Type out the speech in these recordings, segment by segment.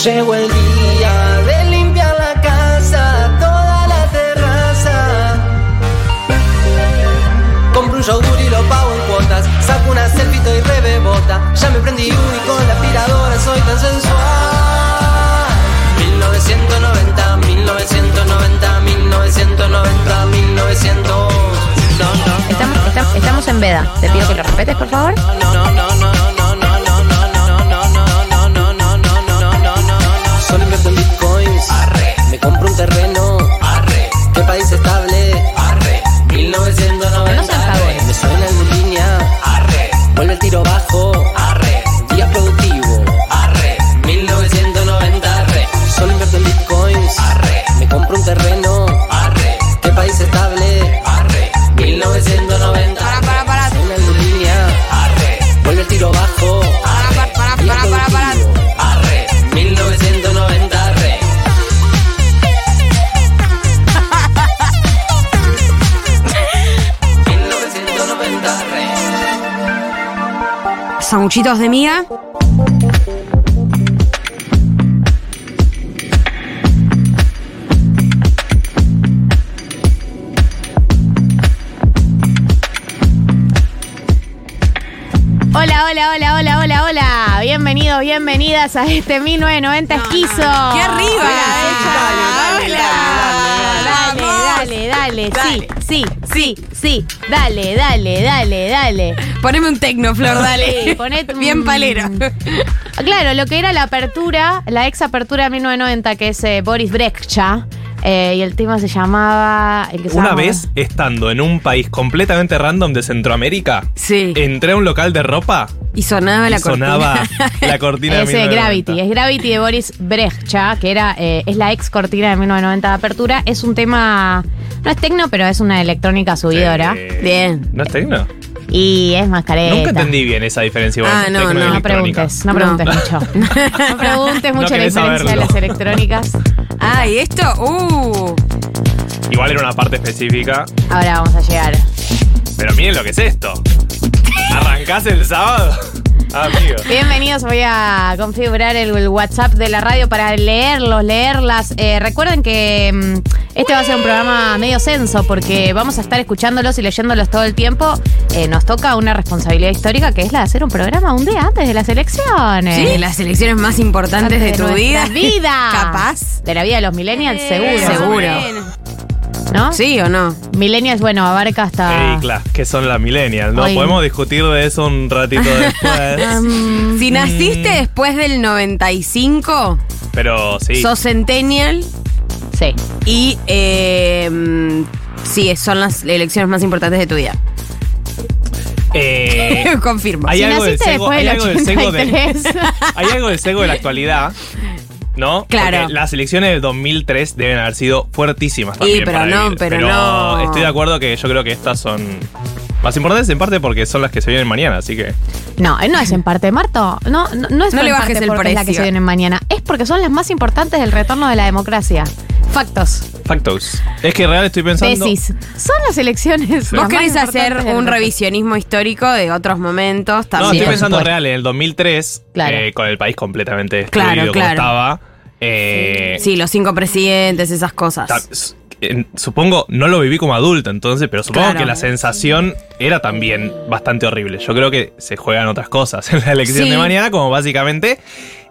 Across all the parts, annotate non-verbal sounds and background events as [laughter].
Llegó el día de limpiar la casa, toda la terraza. Compro un yogur y lo pago en cuotas. Saco una selfie y rebebota. Ya me prendí uno y con la aspiradora soy tan sensual. 1990, 1990, 1990, 1900. No, no, no, estamos, estamos, estamos en veda. Te pido que lo respetes, por favor. no, no, no. Un terreno. Arre. ¿Qué país estable? Arre. 1990. Para, para, para. En línea. Arre. Vuelve el tiro bajo. Para, para, para, para, para, para. Arre. 1990. [laughs] Arre. Sanguchitos de miga. Hola, hola, hola, hola, hola. Bienvenidos, bienvenidas a este 1990 esquizo. ¡Qué arriba! Dale, vamos. dale, dale, Dale. Sí, sí, sí, sí. Dale, dale, dale, dale. Poneme un tecno, Flor, dale. Sí, ponete [laughs] un- Bien palero. Claro, lo que era la apertura, la ex apertura de 1990, que es eh, Boris Brejcha. Eh, y el tema se llamaba. el que se Una llama- vez, estando en un país completamente random de Centroamérica, Sí. entré a un local de ropa Y sonaba y la sonaba cortina. la cortina de [laughs] Es eh, 1990. Gravity, es Gravity de Boris Brejcha, que era, eh, es la ex cortina de 1990 de apertura. Es un tema, no es tecno, pero es una electrónica subidora. Eh, Bien. ¿No es tecno? Y es más careta. Nunca entendí bien esa diferencia. Ah, no, no. No preguntes, no preguntes No. mucho. [laughs] No preguntes mucho la diferencia de las electrónicas. Ah, y esto, uh. Igual era una parte específica. Ahora vamos a llegar. Pero miren lo que es esto. ¿Arrancás el sábado? Ah, amigo. Bienvenidos, voy a configurar el, el WhatsApp de la radio para leerlos, leerlas. Eh, recuerden que mm, este va a ser un programa medio censo porque vamos a estar escuchándolos y leyéndolos todo el tiempo. Eh, nos toca una responsabilidad histórica que es la de hacer un programa un día antes de las elecciones. Sí, las elecciones más importantes de, tu vida. vida. [laughs] Capaz. De la vida de los millennials, seguro. Seguro. ¿No? ¿Sí o no? Millennials, bueno, abarca hasta. Ey, claro, que son las millennials, ¿no? Hoy- Podemos discutir de eso un ratito [laughs] después. Mm, [laughs] Si naciste después del 95, Pero sí. sos centennial sí. y eh, mm, sí, son las elecciones más importantes de tu vida. Eh, [laughs] Confirmo. hay Si algo del naciste sesgo, después hay del algo del de, 83. hay algo del sesgo de la actualidad. ¿No? Claro. Porque las elecciones del 2003 deben haber sido fuertísimas Sí, también. pero para no, vivir. pero no. Estoy de acuerdo que yo creo que estas son más importantes en parte porque son las que se vienen mañana, así que. No, eh, no es en parte, Marto. No, no, no es No le parte bajes el porque es la que precio. se viene mañana. Es porque son las más importantes del retorno de la democracia. Factos. Factos. Es que real estoy pensando. Tesis. Son las elecciones. ¿Vos las más querés hacer un revisionismo histórico de otros momentos No, también? estoy pensando real, en el 2003, Claro. eh, con el país completamente destruido Claro, como claro. estaba. eh, Sí, los cinco presidentes, esas cosas. En- supongo, no lo viví como adulto, entonces, pero supongo Claro. que la sensación era también bastante horrible. Yo creo que se juegan otras cosas [laughs] en la elección Sí. de mañana, como básicamente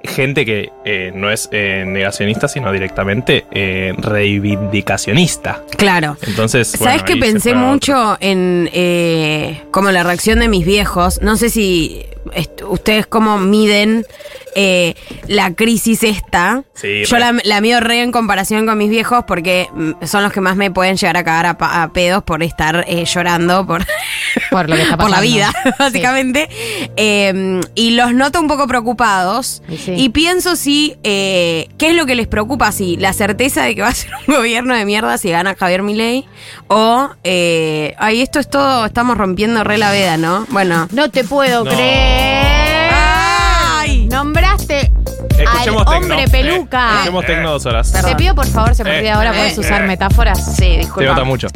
gente que eh, no es eh, negacionista, sino directamente eh, reivindicacionista. Claro. Entonces, ¿Sabes bueno, que pensé juega otro. mucho en eh, como la reacción de mis viejos? No sé si ustedes cómo miden eh, la crisis esta. Sí, Yo la, la mido re en comparación con mis viejos porque mm, son los que más me pueden llegar a cagar a, pa- a pedos por estar eh, llorando por, [laughs] Por lo que está [laughs] por la vida, Sí. básicamente. Eh, y los noto un poco preocupados. Y sí. Y pienso si, eh, ¿qué es lo que les preocupa? Si la certeza de que va a ser un [laughs] gobierno de mierda si gana Javier Milei o, eh, ay, esto es todo, estamos rompiendo re la veda, ¿no? Bueno. No te puedo No. creer. Nombraste Escuchemos al tecno. hombre Eh, peluca. escuchemos tecno dos horas. Te pido por favor, se me Eh, olvida ahora, eh, puedes usar eh. metáforas. Sí, disculpa. nota mucho.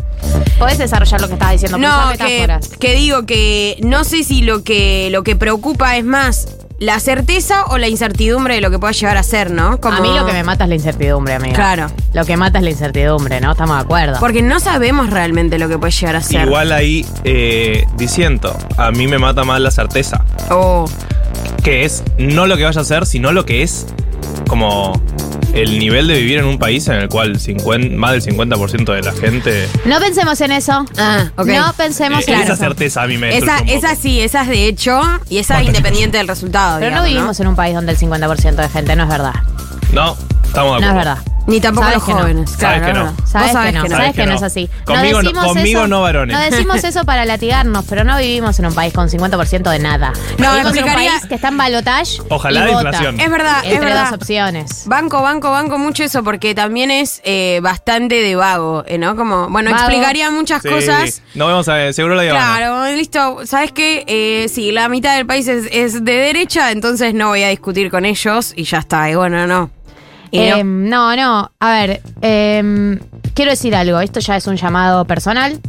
Podés desarrollar lo que estabas diciendo, pero No, que, metáforas. que digo que no sé si lo que lo que preocupa es más la certeza o la incertidumbre de lo que pueda llegar a ser, ¿no? Como- A mí lo que me mata es la incertidumbre, amiga. Claro. Lo que mata es la incertidumbre, ¿no? Estamos de acuerdo. Porque no sabemos realmente lo que puede llegar a ser. Igual ahí eh, diciendo, a mí me mata más la certeza. Oh. Que es no lo que vaya a hacer, sino lo que es como el nivel de vivir en un país en el cual 50 más del 50% de la gente. No pensemos en eso. Ah. No pensemos Eh, en esa certeza a mí me Esa, poco. esa sí, esa es de hecho, y esa es independiente del resultado. Pero no vivimos en un país donde el 50% de gente no es verdad. No, estamos de No es acuerdo. verdad. Ni tampoco Sabes los que no. jóvenes. Sabes claro, que no. Vos Sabes, sabés que no, que no. sabes que que no no. es así. Conmigo no- decimos conmigo eso- no varones. No decimos eso para latigarnos, pero no vivimos en un país con 50% de nada. No, vivimos en un explicaría- país que está en balotage. Ojalá y de vota inflación. Es verdad, es Entre verdad. dos opciones. Banco, banco, banco mucho eso porque también es eh, bastante de vago, eh, ¿no? Como, bueno, Vago. explicaría muchas Sí, cosas. Nos vemos a seguro la Habana. Claro, listo. ¿Sabes qué? Eh, sí, la mitad del país es, es de derecha, entonces no voy a discutir con ellos y ya está. Y bueno, no. Y no. No. A ver, em, quiero decir algo. Esto ya es un llamado personal.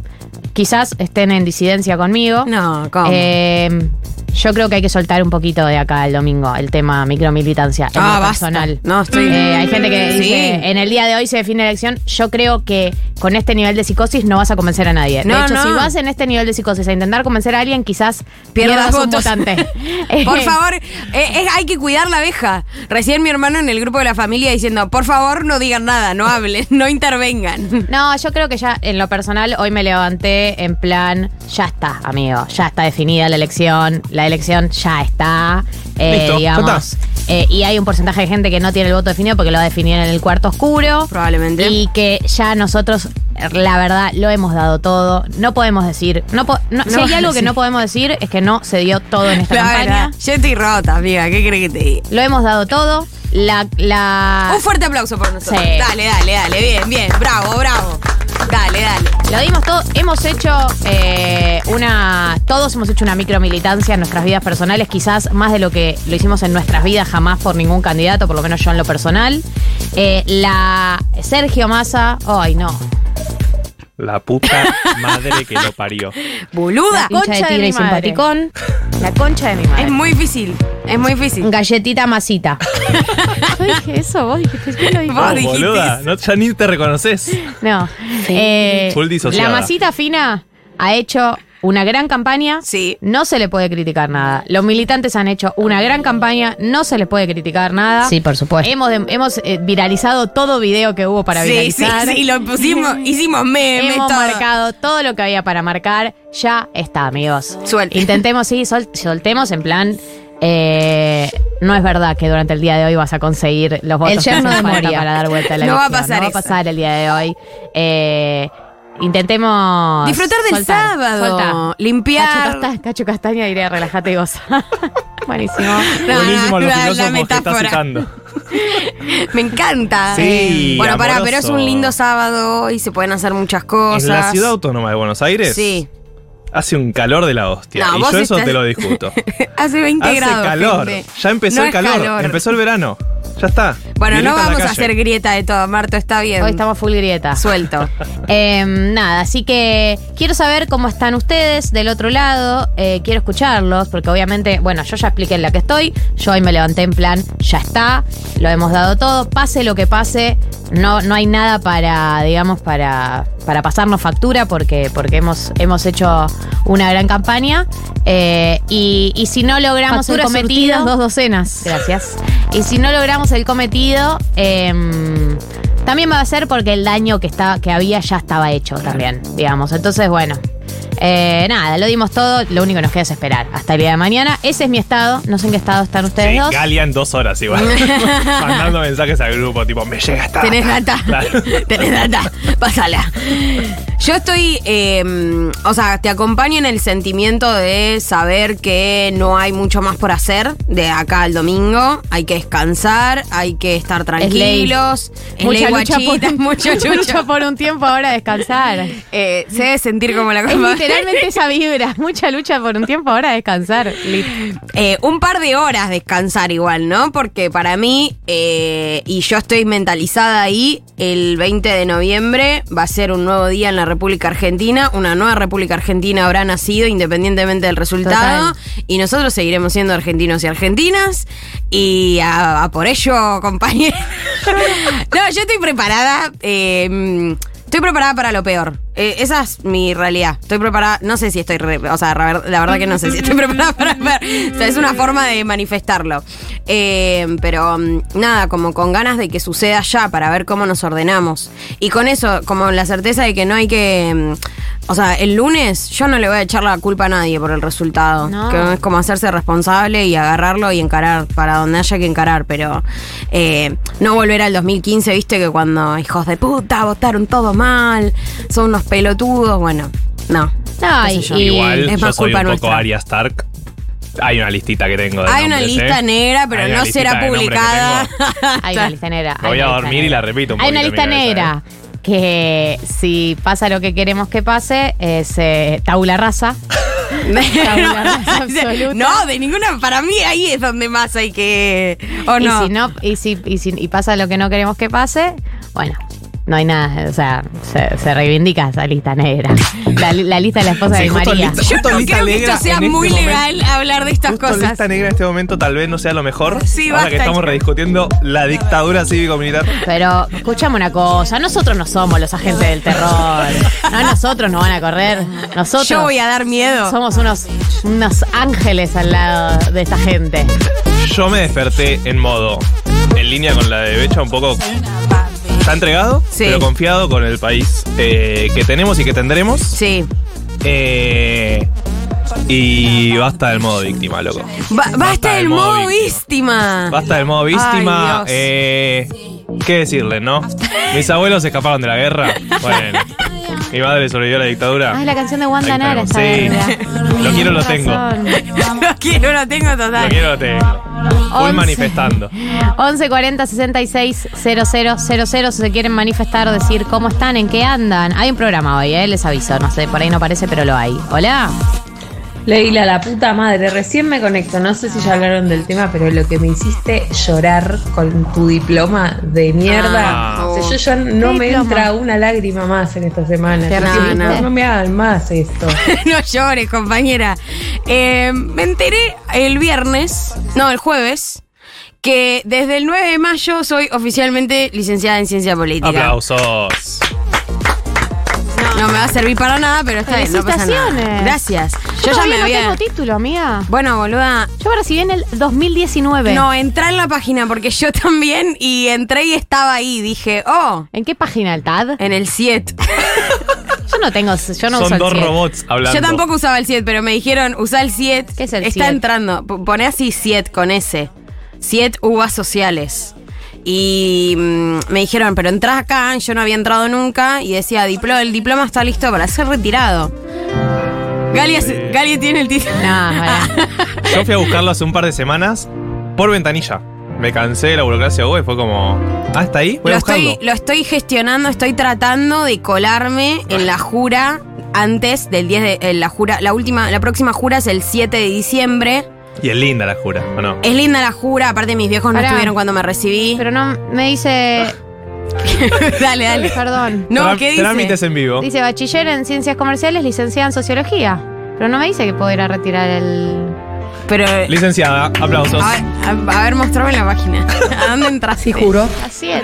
Quizás estén en disidencia conmigo. No, ¿cómo? Em, yo creo que hay que soltar un poquito de acá el domingo el tema micromilitancia en Ah, personal. No, estoy- Eh, hay gente que Sí. dice, en el día de hoy se define la elección. Yo creo que con este nivel de psicosis no vas a convencer a nadie. No, de hecho, no. si vas en este nivel de psicosis a intentar convencer a alguien, quizás Pierdas pierdas un votante. [laughs] Por Eh, favor, eh, eh, hay que cuidar la abeja. Recién mi hermano en el grupo de la familia diciendo, por favor, no digan nada, no hablen, [laughs] no intervengan. No, yo creo que ya en lo personal hoy me levanté en plan, ya está, amigo, ya está definida la elección, la elección ya está, eh, Listo, digamos. eh, y hay un porcentaje de gente que no tiene el voto definido porque lo va a definir en el cuarto oscuro. Probablemente. Y que ya nosotros, la verdad, lo hemos dado todo. No podemos decir, no, po- no- si hay algo que no podemos decir es que no se dio todo en esta La campaña. verdad, yo estoy rota, amiga, ¿qué crees que te diga? Lo hemos dado todo. La, la, Un fuerte aplauso por nosotros. Sí. Dale, dale, dale, bien, bien, bravo, bravo. Dale, dale. Lo dimos todo. Hemos hecho eh, una. Todos hemos hecho una micromilitancia en nuestras vidas personales, quizás más de lo que lo hicimos en nuestras vidas jamás por ningún candidato, por lo menos yo en lo personal. Eh, la Sergio Massa. Ay, no. La puta [laughs] madre que lo parió. Boluda. Concha de tigre y mi madre. simpaticón. La concha de mi madre. Es muy difícil, es muy difícil. Galletita masita. [laughs] Yo dije eso, vos dijiste, ¿qué lo dije? Vos Oh, dijiste boluda, no, ya ni te reconoces. No. Eh, Full disociada. la masita fina ha hecho una gran campaña. Sí. No se le puede criticar nada. Los militantes han hecho una gran campaña. No se le puede criticar nada. Sí, por supuesto. Hemos, de- hemos eh, viralizado todo video que hubo para sí, sí, viralizar. sí, lo pusimos, [laughs] hicimos memes, Hemos todo. marcado todo lo que había para marcar. Ya está, amigos. Suelte. Intentemos, sí, sol- soltemos en plan. eh, no es verdad que durante el día de hoy vas a conseguir los votos El que para dar vuelta a la No va a pasar No va a pasar el día de hoy. Eh, intentemos Disfrutar del soltar, sábado, soltar. limpiar. Cacho, Casta- Cacho Castaña diría relájate y goza. [laughs] Buenísimo. No, Buenísimo no, los la- la filósofos que estás metáfora. citando. [laughs] Me encanta. Sí, Bueno, pará, pero es amoroso. un lindo sábado y se pueden hacer muchas cosas. En la ciudad autónoma de Buenos Aires Sí. Hace un calor de la hostia. No, y vos yo eso estás- te lo [laughs] discuto. Hace 20 hace grados. calor. gente. Ya empezó No el calor. Empezó el verano. Ya está. Bueno, no vamos a hacer grieta de todo, Marto, está bien. Hoy estamos full grieta. suelto. [laughs] Eh, nada, así que quiero saber cómo están ustedes del otro lado. eh, quiero escucharlos, porque obviamente, bueno, yo ya expliqué en la que estoy. Yo hoy me levanté en plan, ya está, lo hemos dado todo. Pase lo que pase, no, no hay nada para, digamos, para, para pasarnos factura, porque, porque hemos, hemos hecho una gran campaña. eh, y, y si no logramos el cometido, surtidas, dos docenas. Gracias. Y si no logramos el cometido, em, también va a ser porque el daño que, está, que había ya estaba hecho también, digamos. Entonces, bueno. eh, nada, lo dimos todo, lo único que nos queda es esperar hasta el día de mañana. Ese es mi estado, no sé en qué estado están ustedes Sí, dos. Galia en dos horas igual. [laughs] Mandando mensajes al grupo, tipo, me llega esta. ¿Tenés data? Claro. [laughs] ¿Tenés data? Pásala. Yo estoy, eh, o sea, te acompaño en el sentimiento de saber que no hay mucho más por hacer de acá al domingo. Hay que descansar, hay que estar tranquilos. Es Mucha lucha, por, guachita, mucha [laughs] lucha. lucha por un tiempo ahora descansar. Eh, se debe sentir como la cama. literalmente esa vibra. Mucha lucha por un tiempo ahora descansar. Eh, un par de horas descansar igual, ¿no? Porque para mí, eh, y yo estoy mentalizada ahí, el 20 de noviembre va a ser un nuevo día en la República Argentina, una nueva República Argentina habrá nacido independientemente del resultado y nosotros seguiremos siendo argentinos y argentinas y a, a por ello, [laughs] compañeros. no, yo estoy preparada. eh, Estoy preparada para lo peor. Eh, esa es mi realidad. Estoy preparada. No sé si estoy. re- o sea, la ver- la verdad que no sé si estoy [laughs] preparada para ver. O sea, es una forma de manifestarlo. Eh, pero mm, nada, como con ganas de que suceda ya para ver cómo nos ordenamos. Y con eso, como la certeza de que no hay que. O sea, el lunes yo no le voy a echar la culpa a nadie por el resultado. No. Que es como hacerse responsable y agarrarlo y encarar para donde haya que encarar. Pero eh, no volver al 2015, viste que cuando hijos de puta votaron todo mal, son unos pelotudos. Bueno, no. No, y- Igual es yo más soy un culpa poco nuestra. Arya Stark. Hay una listita que tengo de Hay una lista ¿eh? negra, pero Hay una no será de nombres que publicada. tengo. Hay una lista negra. Me voy a una dormir y la repito un Hay una poquito lista negra que si pasa lo que queremos que pase es eh, tabula rasa. [laughs] Tabula [laughs] rasa absoluta. [laughs] no, de ninguna. Para mí ahí es donde más hay que. ¿O no? Y si no, y si, y si y pasa lo que no queremos que pase, bueno, no hay nada, o sea, se, se reivindica esa lista negra. La, li- la lista de la esposa Sí, de María. lista- Yo no lista creo que negra esto sea este muy momento. legal hablar de estas Justo cosas. lista negra en este momento tal vez no sea lo mejor. Sí, Ahora basta. que estamos rediscutiendo la dictadura cívico-militar. Pero escuchame una cosa, nosotros no somos los agentes del terror. No, nosotros nos van a correr. Nosotros Yo voy a dar miedo. somos unos, unos ángeles al lado de esta gente. Yo me desperté en modo, en línea con la de Becha, un poco. Está entregado, Sí. pero confiado con el país eh, que tenemos y que tendremos. Sí. Eh, y basta del modo víctima, loco. Ba- basta del modo víctima. Basta del modo víctima. Ay, eh, ¿Qué decirle, no? Mis abuelos escaparon de la guerra. Bueno, mi madre sobrevivió a la dictadura. Ah, es la canción de Wanda Nara. Sí. Lo quiero, lo tengo. lo quiero, lo tengo total. Lo quiero, lo tengo. Voy Once. manifestando. 11 40 66 000 si se quieren manifestar, decir cómo están, en qué andan. Hay un programa hoy, ¿eh? les aviso. No sé, por ahí no parece, pero lo hay. Hola. Leila, la puta madre, recién me conecto, no sé si ya hablaron del tema, pero lo que me hiciste llorar con tu diploma de mierda. Ah. o sea, yo ya no me Diploma. entra una lágrima más en esta semana. No, no, no. me hagan más esto. [laughs] no llores, compañera. Eh, me enteré el viernes, no, el jueves, que desde el 9 de mayo soy oficialmente licenciada en ciencia política. Aplausos. No me va a servir para nada, pero está bien, no pasa nada. Felicitaciones. Gracias. Yo, Yo ya me no había. tengo título, amiga. Bueno, boluda. Yo me recibí en el 2019. No, entré en la página porque yo [laughs] también y entré y estaba ahí. Dije, oh, ¿En qué página el TAD? en el 7. [laughs] Yo no tengo, yo no uso Son el dos robots hablando. Yo tampoco usaba el 7, pero me dijeron, usa el 7. ¿Qué es el Está 7? entrando. P- Poné así 7 con S. 7 uvas sociales. Y mm, me dijeron, pero entras acá, yo no había entrado nunca, y decía, "Diplo- el diploma está listo para ser retirado. Galia, tiene el título. No. [laughs] Yo fui a buscarlo hace un par de semanas por ventanilla. Me cansé de la burocracia web, fue como. Ah, está ahí, voy Lo a buscarlo. estoy, lo estoy gestionando, estoy tratando de colarme en la jura antes del 10 de en la jura. La última, la próxima jura es el 7 de diciembre. Y es linda la jura, ¿o no? Es linda la jura, aparte mis viejos no Pará. estuvieron cuando me recibí. Pero no, me dice. [laughs] [laughs] dale, dale. Perdón. No, Tra- ¿qué dice? Trámites en vivo. Dice bachiller en ciencias comerciales, licenciada en sociología. Pero no me dice que puedo ir a retirar el. Pero. Licenciada, aplausos. A ver, a- a ver, mostrame la página. [laughs] ¿A dónde entraste? Así es.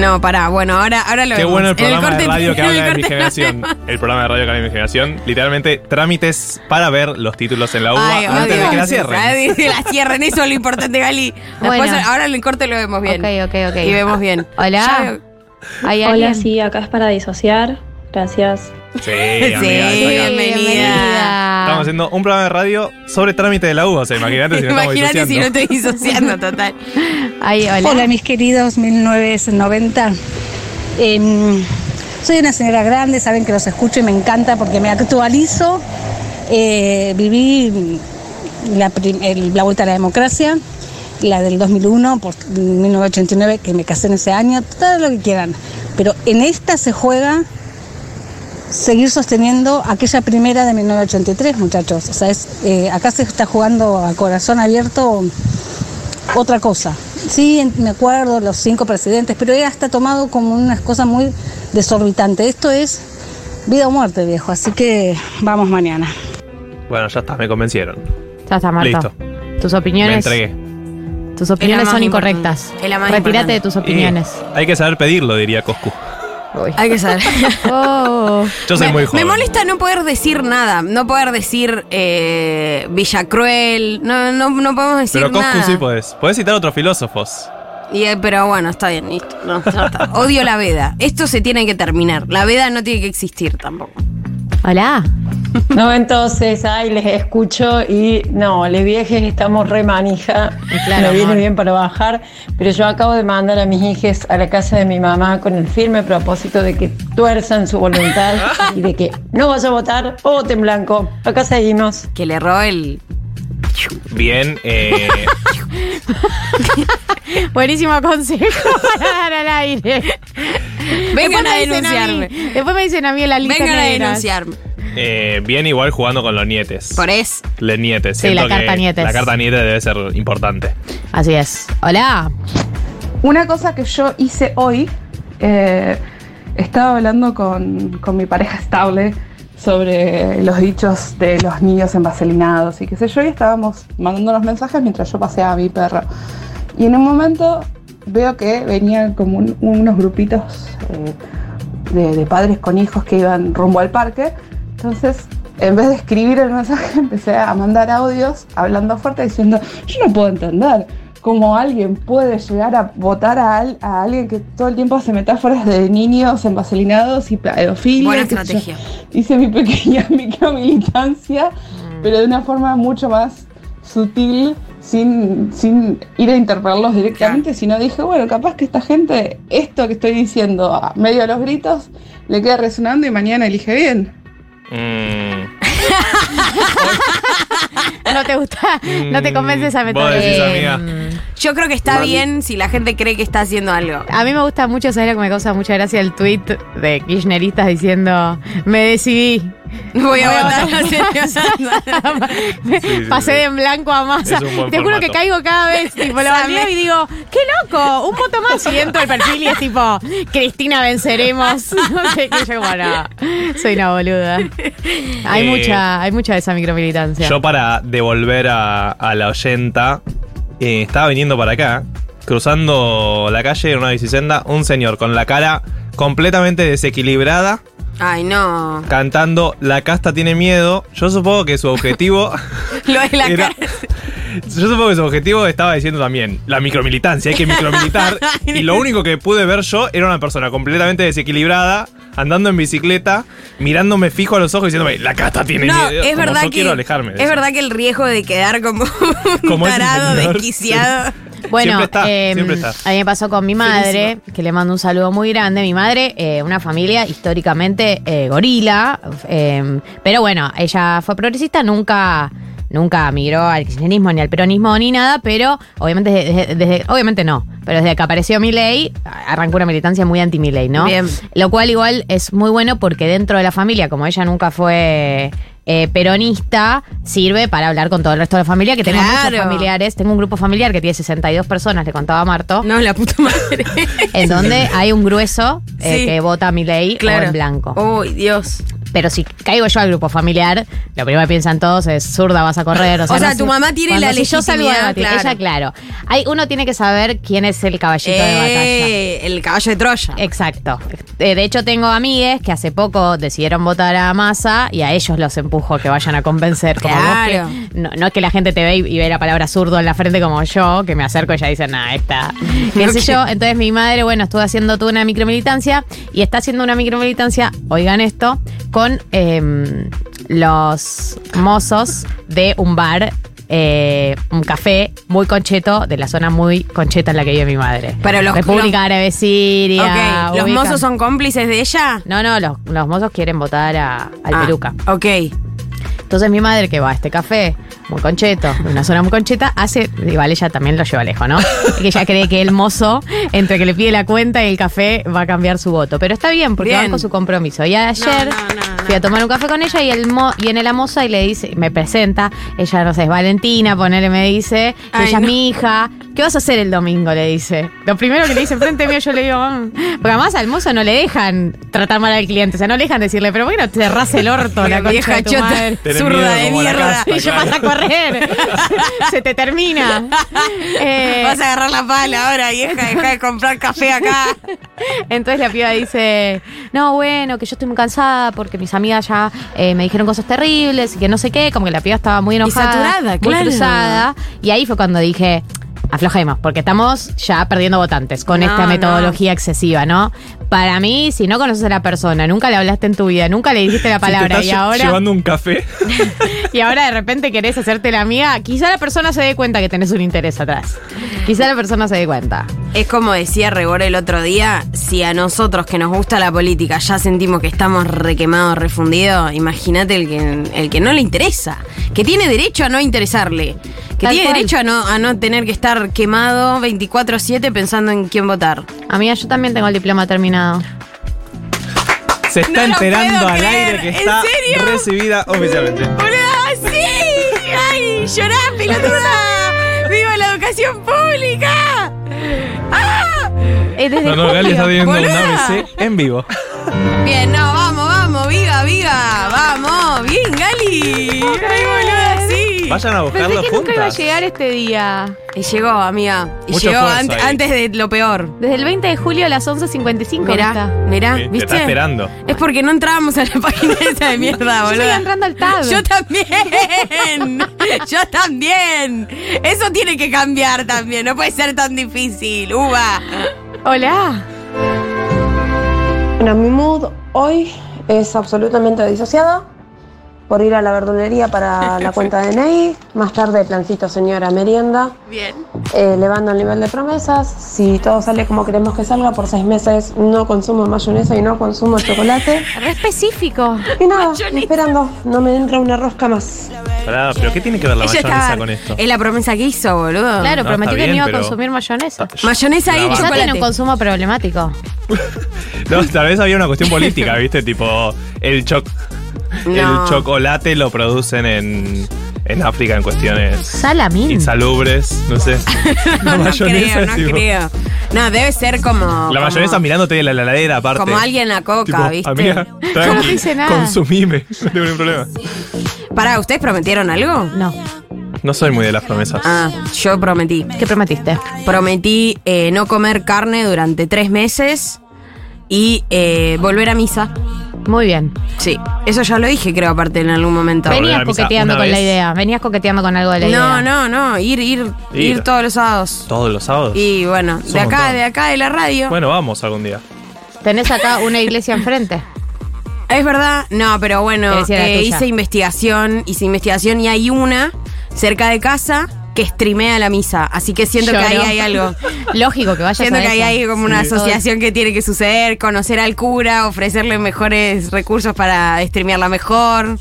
No, pará. Bueno, ahora, ahora lo Qué vemos. bueno el programa de corte- radio que habla de mi generación. El programa de radio que habla de mi generación. Literalmente, trámites para ver los títulos en la UBA Ay, antes de que la cierren. Ay, que la cierren, eso es lo importante, Gali. Después, Bueno. ahora en el corte lo vemos bien. Ok, ok, ok. Y vemos bien. Hola. Ya- ¿Hay alguien? Hola, sí, acá es para disociar. Gracias. Sí, amiga, Sí, bienvenida. Estamos haciendo un programa de radio sobre trámite de la UBA. O sea, imagínate si no Imagínate si no estoy disociando, total. Ay, hola. Hola mis queridos 1990. Em, soy una señora grande, saben que los escucho y me encanta porque me actualizo. Eh, viví la, la vuelta a la democracia, la del 2001 por 1989, que me casé en ese año, todo lo que quieran. Pero en esta se juega seguir sosteniendo aquella primera de 1983, muchachos. O sea, es, eh, acá se está jugando a corazón abierto otra cosa. Sí, en- me acuerdo los cinco presidentes, pero era hasta tomado como una cosa muy desorbitante. Esto es vida o muerte, viejo. Así que vamos mañana. Bueno, ya está, me convencieron. Ya está, Marto. Listo. Tus Me opiniones. entregué. Tus opiniones son incorrectas. Importante. de tus opiniones. Y hay que saber pedirlo, diría Coscu. Hay que saber. [laughs] Oh. Yo soy me, muy me joven. molesta no poder decir nada, no poder decir eh, Villa Cruel, no, no, no podemos decir Pero Coscu nada. sí podés. Podés citar a otros filósofos. Y, eh, pero bueno, está bien, listo. No, ya está. Odio la veda. Esto se tiene que terminar. La veda no tiene que existir tampoco. Hola. [laughs] No, entonces, ay, les escucho y no, les viejes estamos re manija. claro, me viene amor. bien para bajar, pero yo acabo de mandar a mis hijas a la casa de mi mamá con el firme propósito de que tuerzan su voluntad y de que no vaya a votar o voten blanco. Acá seguimos. Que le erró el. Bien, eh, [laughs] Buenísimo consejo [laughs] para dar al aire. Vengan a denunciarme. mí- después me dicen a mí en la lista Vengan a denunciarme. Eh, bien igual jugando con los nietes. Por eso. Les nietes. Sí, Siento la carta que nietes. La carta nietes debe ser importante. Así es. Hola. Una cosa que yo hice hoy, eh, estaba hablando con, con mi pareja estable sobre los dichos de los niños envaselinados y qué sé yo, y estábamos mandando los mensajes mientras yo paseaba a mi perro. Y en un momento veo que venían como un- unos grupitos eh, de, de padres con hijos que iban rumbo al parque. Entonces, en vez de escribir el mensaje, [laughs] empecé a mandar audios hablando fuerte diciendo, yo no puedo entender cómo alguien puede llegar a votar a, al- a alguien que todo el tiempo hace metáforas de niños envaselinados y pedofilia. Buena qué sé yo". estrategia. Hice mi pequeña [laughs] micromilitancia, pero de una forma mucho más sutil, sin, sin ir a interpelarlos directamente, sino dije, bueno, capaz que esta gente, esto que estoy diciendo a medio de los gritos, le queda resonando y mañana elige bien. Mm, [laughs] No te gusta, no te convence esa Mm, vos metodología. decís, amiga. Yo creo que está bien si la gente cree que está haciendo algo. A mí me gusta mucho, ¿sabes lo que me causa mucha gracia? El tweet de kirchneristas diciendo, me decidí. Voy a Voy [laughs] a [laughs] votar a sí, Pasé sí. de en blanco a masa. Te juro formato. que caigo cada vez. [laughs] Tipo, lo O sea, bandeo me- y digo, ¡qué loco! Un voto más. Y entro al perfil y es tipo, Cristina, venceremos. No sé qué yo, bueno, soy una boluda. Hay Eh, mucha, hay mucha de esa micromilitancia. Yo para devolver a, a la oyenta, eh, estaba viniendo para acá, cruzando la calle en una bicisenda, un señor con la cara completamente desequilibrada, Ay, no. cantando La casta tiene miedo. Yo supongo que su objetivo... [laughs] Lo de la era- cara. [laughs] Yo supongo que su objetivo estaba diciendo también la micromilitancia, hay que micromilitar. [laughs] y lo único que pude ver yo era una persona completamente desequilibrada, andando en bicicleta, mirándome fijo a los ojos y diciéndome, la casta tiene No, miedo. es Como verdad yo que. quiero alejarme. de es eso. verdad que el riesgo de quedar como un Como tarado desquiciado. Bueno, Siempre está, eh, siempre está. a mí me pasó con mi madre, que le mando un saludo muy grande. Mi madre, eh, una familia históricamente eh, gorila, eh, pero bueno, ella fue progresista, nunca nunca migró al kirchnerismo ni al peronismo ni nada, pero obviamente desde, desde- obviamente no, pero desde que apareció mi ley arrancó una militancia muy anti mi ley, ¿no? Bien. Lo cual igual es muy bueno porque dentro de la familia, como ella nunca fue eh, peronista, sirve para hablar con todo el resto de la familia, que tengo muchos familiares. Tengo un grupo familiar que tiene 62 personas, le contaba a Marto, No, la puta madre. en donde [laughs] hay un grueso eh, Sí. que vota a mi ley o claro. en blanco. Uy, Dios. Pero si caigo yo al grupo familiar, lo primero que piensan todos es zurda, vas a correr. O sea, O sea, no tu mamá tiene la si yo salgo a legitimidad, claro. Ella, claro. Hay, uno tiene que saber quién es el caballito de batalla. Eh, el caballo de Troya. Exacto. Eh, de hecho, tengo amigues que hace poco decidieron votar a Massa y a ellos los empujo que vayan a convencer. Como vos Claro. que- no, no es que la gente te ve y, y ve la palabra zurdo en la frente como yo, que me acerco y ya dicen, nah, esta. ¿Qué sé [laughs] yo? Entonces mi madre, bueno, estuvo haciendo toda una micromilitancia y está haciendo una micromilitancia, oigan esto, con em, los mozos de un bar. eh, un café muy concheto de la zona muy concheta en la que vive mi madre. Pero los- República Árabe Siria. ok. ¿Los ubican- mozos son cómplices de ella? No, no, los, los mozos quieren votar a- al Ah, peluca. Ok. Entonces mi madre que va a este café muy concheto, de una zona muy concheta, hace, igual ella también lo lleva lejos, ¿no? [laughs] Que ella cree que el mozo, entre que le pide la cuenta y el café, va a cambiar su voto. Pero está bien, porque Bien. va con su compromiso. Y ayer No, no, no, fui a tomar un café con ella y el mo, viene la moza y le dice, me presenta, ella no sé, es Valentina, ponele, me dice, Ay, ella es mi hija, ¿qué vas a hacer el domingo? Le dice. Lo primero que le dice enfrente mío, yo le digo, "Mm". porque además al mozo no le dejan tratar mal al cliente, o sea, no le dejan decirle, pero bueno, te cerrás el orto, la vieja chota. Zurda de mierda. Y yo vas a correr. [laughs] Se te termina. Eh, Vas a agarrar la pala ahora, vieja, deja de comprar café acá. Entonces la piba dice, no, bueno, que yo estoy muy cansada porque mis amigas ya eh, me dijeron cosas terribles y que no sé qué, como que la piba estaba muy enojada, saturada, muy claro. cruzada. Y ahí fue cuando dije, aflojemos, porque estamos ya perdiendo votantes con No, esta no. metodología excesiva, ¿no? Para mí, si no conoces a la persona, nunca le hablaste en tu vida, nunca le dijiste la [laughs] Si te palabra estás y ahora... llevando un café. [laughs] Y ahora de repente querés hacerte la amiga, quizá la persona se dé cuenta que tenés un interés atrás. Quizá la persona se dé cuenta. Es como decía Rebor el otro día, si a nosotros que nos gusta la política ya sentimos que estamos requemados, refundidos, imagínate el que, el que no le interesa, que tiene derecho a no interesarle, que Tal tiene cual. derecho a no, a no tener que estar quemado 24/7 pensando en quién votar. Amiga, yo también tengo el diploma terminado. Se está No lo enterando puedo al creer, aire que ¿en está serio? recibida oficialmente. ¡Boluda, sí! ¡Ay, llorá, pelotuda! [laughs] ¡Viva la educación pública! Desde No, no, Gali está viendo un Boluda. ABC en vivo. Bien, no, vamos, vamos, viga, viga, vamos, bien, Gali. Ay, boluda, sí. Vayan a Pensé buscarlo que nunca iba a juntas. llegar este día. Y llegó, amiga. Y Mucho llegó ahí. antes de lo peor. Desde el 20 de julio a las 11.55 Mirá, está. mirá, Sí, te ¿viste? está esperando. Es porque no entrábamos a la [laughs] página esa de mierda, Yo estoy boludo. entrando al tab. Yo también. [laughs] Yo también. Eso tiene que cambiar también. No puede ser tan difícil. Uva. Hola. Bueno, mi mood hoy es absolutamente disociada por ir a la verdulería para la [laughs] cuenta de Ney. Más tarde, plancito señora merienda. Bien. Eh, elevando el nivel de promesas. Si todo sale como queremos que salga, por seis meses no consumo mayonesa y no consumo chocolate. Re específico. Y nada, esperando, no me entra una rosca más. Pará, pero ¿qué tiene que ver la Ella mayonesa está- con esto? Es la promesa que hizo, boludo. Claro, No, prometí está que no iba a consumir mayonesa. Mayonesa y chocolate. tiene un consumo problemático. [laughs] No, tal vez había una cuestión política, [laughs] ¿viste? Tipo, el, choc No. el chocolate lo producen en, en África en cuestiones Salamín. insalubres, no sé. [laughs] La no mayonesa creo, no tipo- creo. No, debe ser como. La como- mayonesa mirándote de la heladera aparte. Como alguien a coca, Tipo, ¿viste? Amiga, Yo tranqui, no te hice nada. consumime, [laughs] no tengo ningún problema. Pará, ¿ustedes prometieron algo? No. No soy muy de las promesas. Ah, yo prometí. ¿Qué prometiste? Prometí eh, no comer carne durante tres meses y eh, volver a misa. Muy bien. Sí, eso ya lo dije, creo, aparte en algún momento. Ven- Venías misa coqueteando una con la vez. idea. Venías coqueteando con algo de la idea. No, no, no, ir, ir, ir, Ir. todos los sábados. Todos los sábados. Y bueno, Es de acá, montón. de acá de la radio. Bueno, vamos algún día. Tenés acá una iglesia enfrente. [laughs] Es verdad, no, pero bueno, eh, tuya. hice investigación, hice investigación y hay una cerca de casa que streamea la misa. Así que siento que ahí hay algo. [laughs] Lógico que vayas Siento a que ahí hay como una Sí. asociación que tiene que suceder, conocer al cura, ofrecerle mejores recursos para streamearla mejor.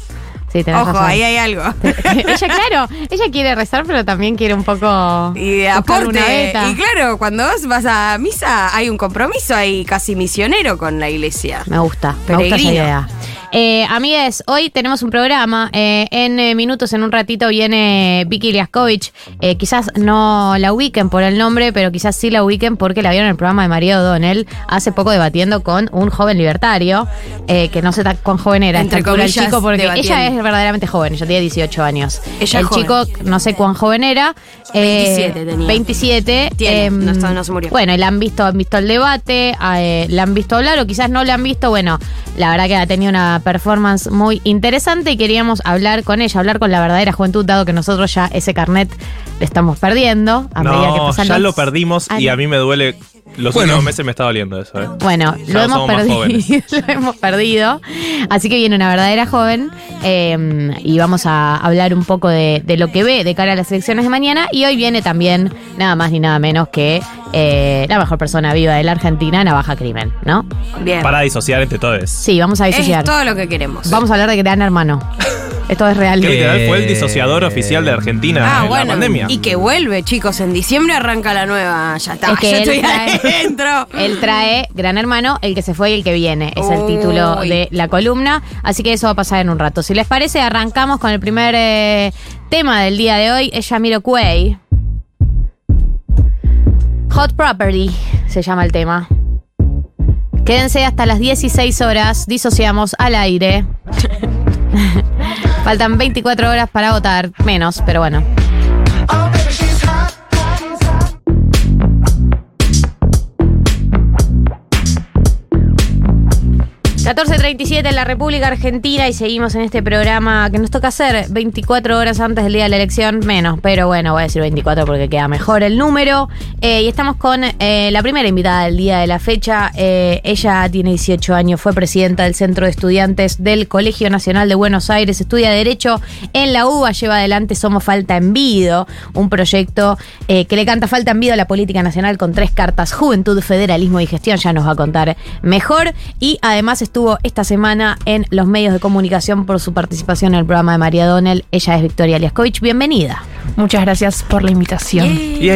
Sí, Ojo, razón. ahí hay algo. [laughs] ella, claro, ella quiere rezar, pero también quiere un poco. Y aporte. una beta. Y claro, cuando vos vas a misa hay un compromiso ahí casi misionero con la iglesia. Me gusta, me gusta esa Peregrino. idea. Eh, amigues, hoy tenemos un programa. eh, en eh, minutos, en un ratito, viene Vicky Liaskovich. Eh, quizás no la ubiquen por el nombre, pero quizás sí la ubiquen porque la vieron en el programa de María O'Donnell hace poco debatiendo con un joven libertario, eh, que no sé cuán joven era Entre el chico, porque debatiendo. ella es verdaderamente joven, ella tiene 18 años. Ella el joven. chico, no sé cuán joven era. eh, 27 tenía. 27. Tiene, em, no está- no se murió. Bueno, y la han visto, han visto el debate, eh, la han visto hablar o quizás no la han visto. Bueno, la verdad que ha tenido una performance muy interesante y queríamos hablar con ella, hablar con la verdadera juventud, dado que nosotros ya ese carnet le estamos perdiendo a medida que No, pasan ya los lo perdimos y a mí me duele. Los Bueno. últimos meses me está doliendo eso, ¿eh? Bueno, Ya lo hemos perdido. [laughs] lo hemos perdido. Así que viene una verdadera joven eh, y vamos a hablar un poco de, de lo que ve de cara a las elecciones de mañana. Y hoy viene también nada más ni nada menos que eh, la mejor persona viva de la Argentina, Navaja Crimen, ¿no? Bien. Para disociar entre todos. Sí, vamos a es disociar. todo lo que queremos. Vamos a hablar de Gran Hermano. Esto es real. Que literal fue el Eh, disociador oficial de Argentina Ah, en la bueno. pandemia. Y que vuelve, chicos. En diciembre arranca la nueva. Ya está. Es que [laughs] ya él estoy trae- adentro. Él trae Gran Hermano, el que se fue y el que viene. Es el título de la columna. Así que eso va a pasar en un rato. Si les parece, arrancamos con el primer eh, tema del día de hoy. Es Yamiro Cuey. Hot Property se llama el tema. Quédense hasta las 16 horas, disociamos al aire. [laughs] [laughs] Faltan 24 horas para votar, menos, pero bueno. 14.37 en la República Argentina y seguimos en este programa que nos toca hacer 24 horas antes del día de la elección, menos, pero bueno, voy a decir 24 porque queda mejor el número. Eh, y estamos con eh, la primera invitada del día de la fecha. Eh, ella tiene 18 años, fue presidenta del Centro de Estudiantes del Colegio Nacional de Buenos Aires, estudia Derecho en la UBA, lleva adelante Somos Falta en Vido, un proyecto que le canta Falta en Vido a la política nacional con tres cartas, Juventud, Federalismo y Gestión, ya nos va a contar mejor. Y además estuvo esta semana en los medios de comunicación por su participación en el programa de María Donnell. Ella es Victoria Liaskovich. Bienvenida. Muchas gracias por la invitación. Yay. Uy,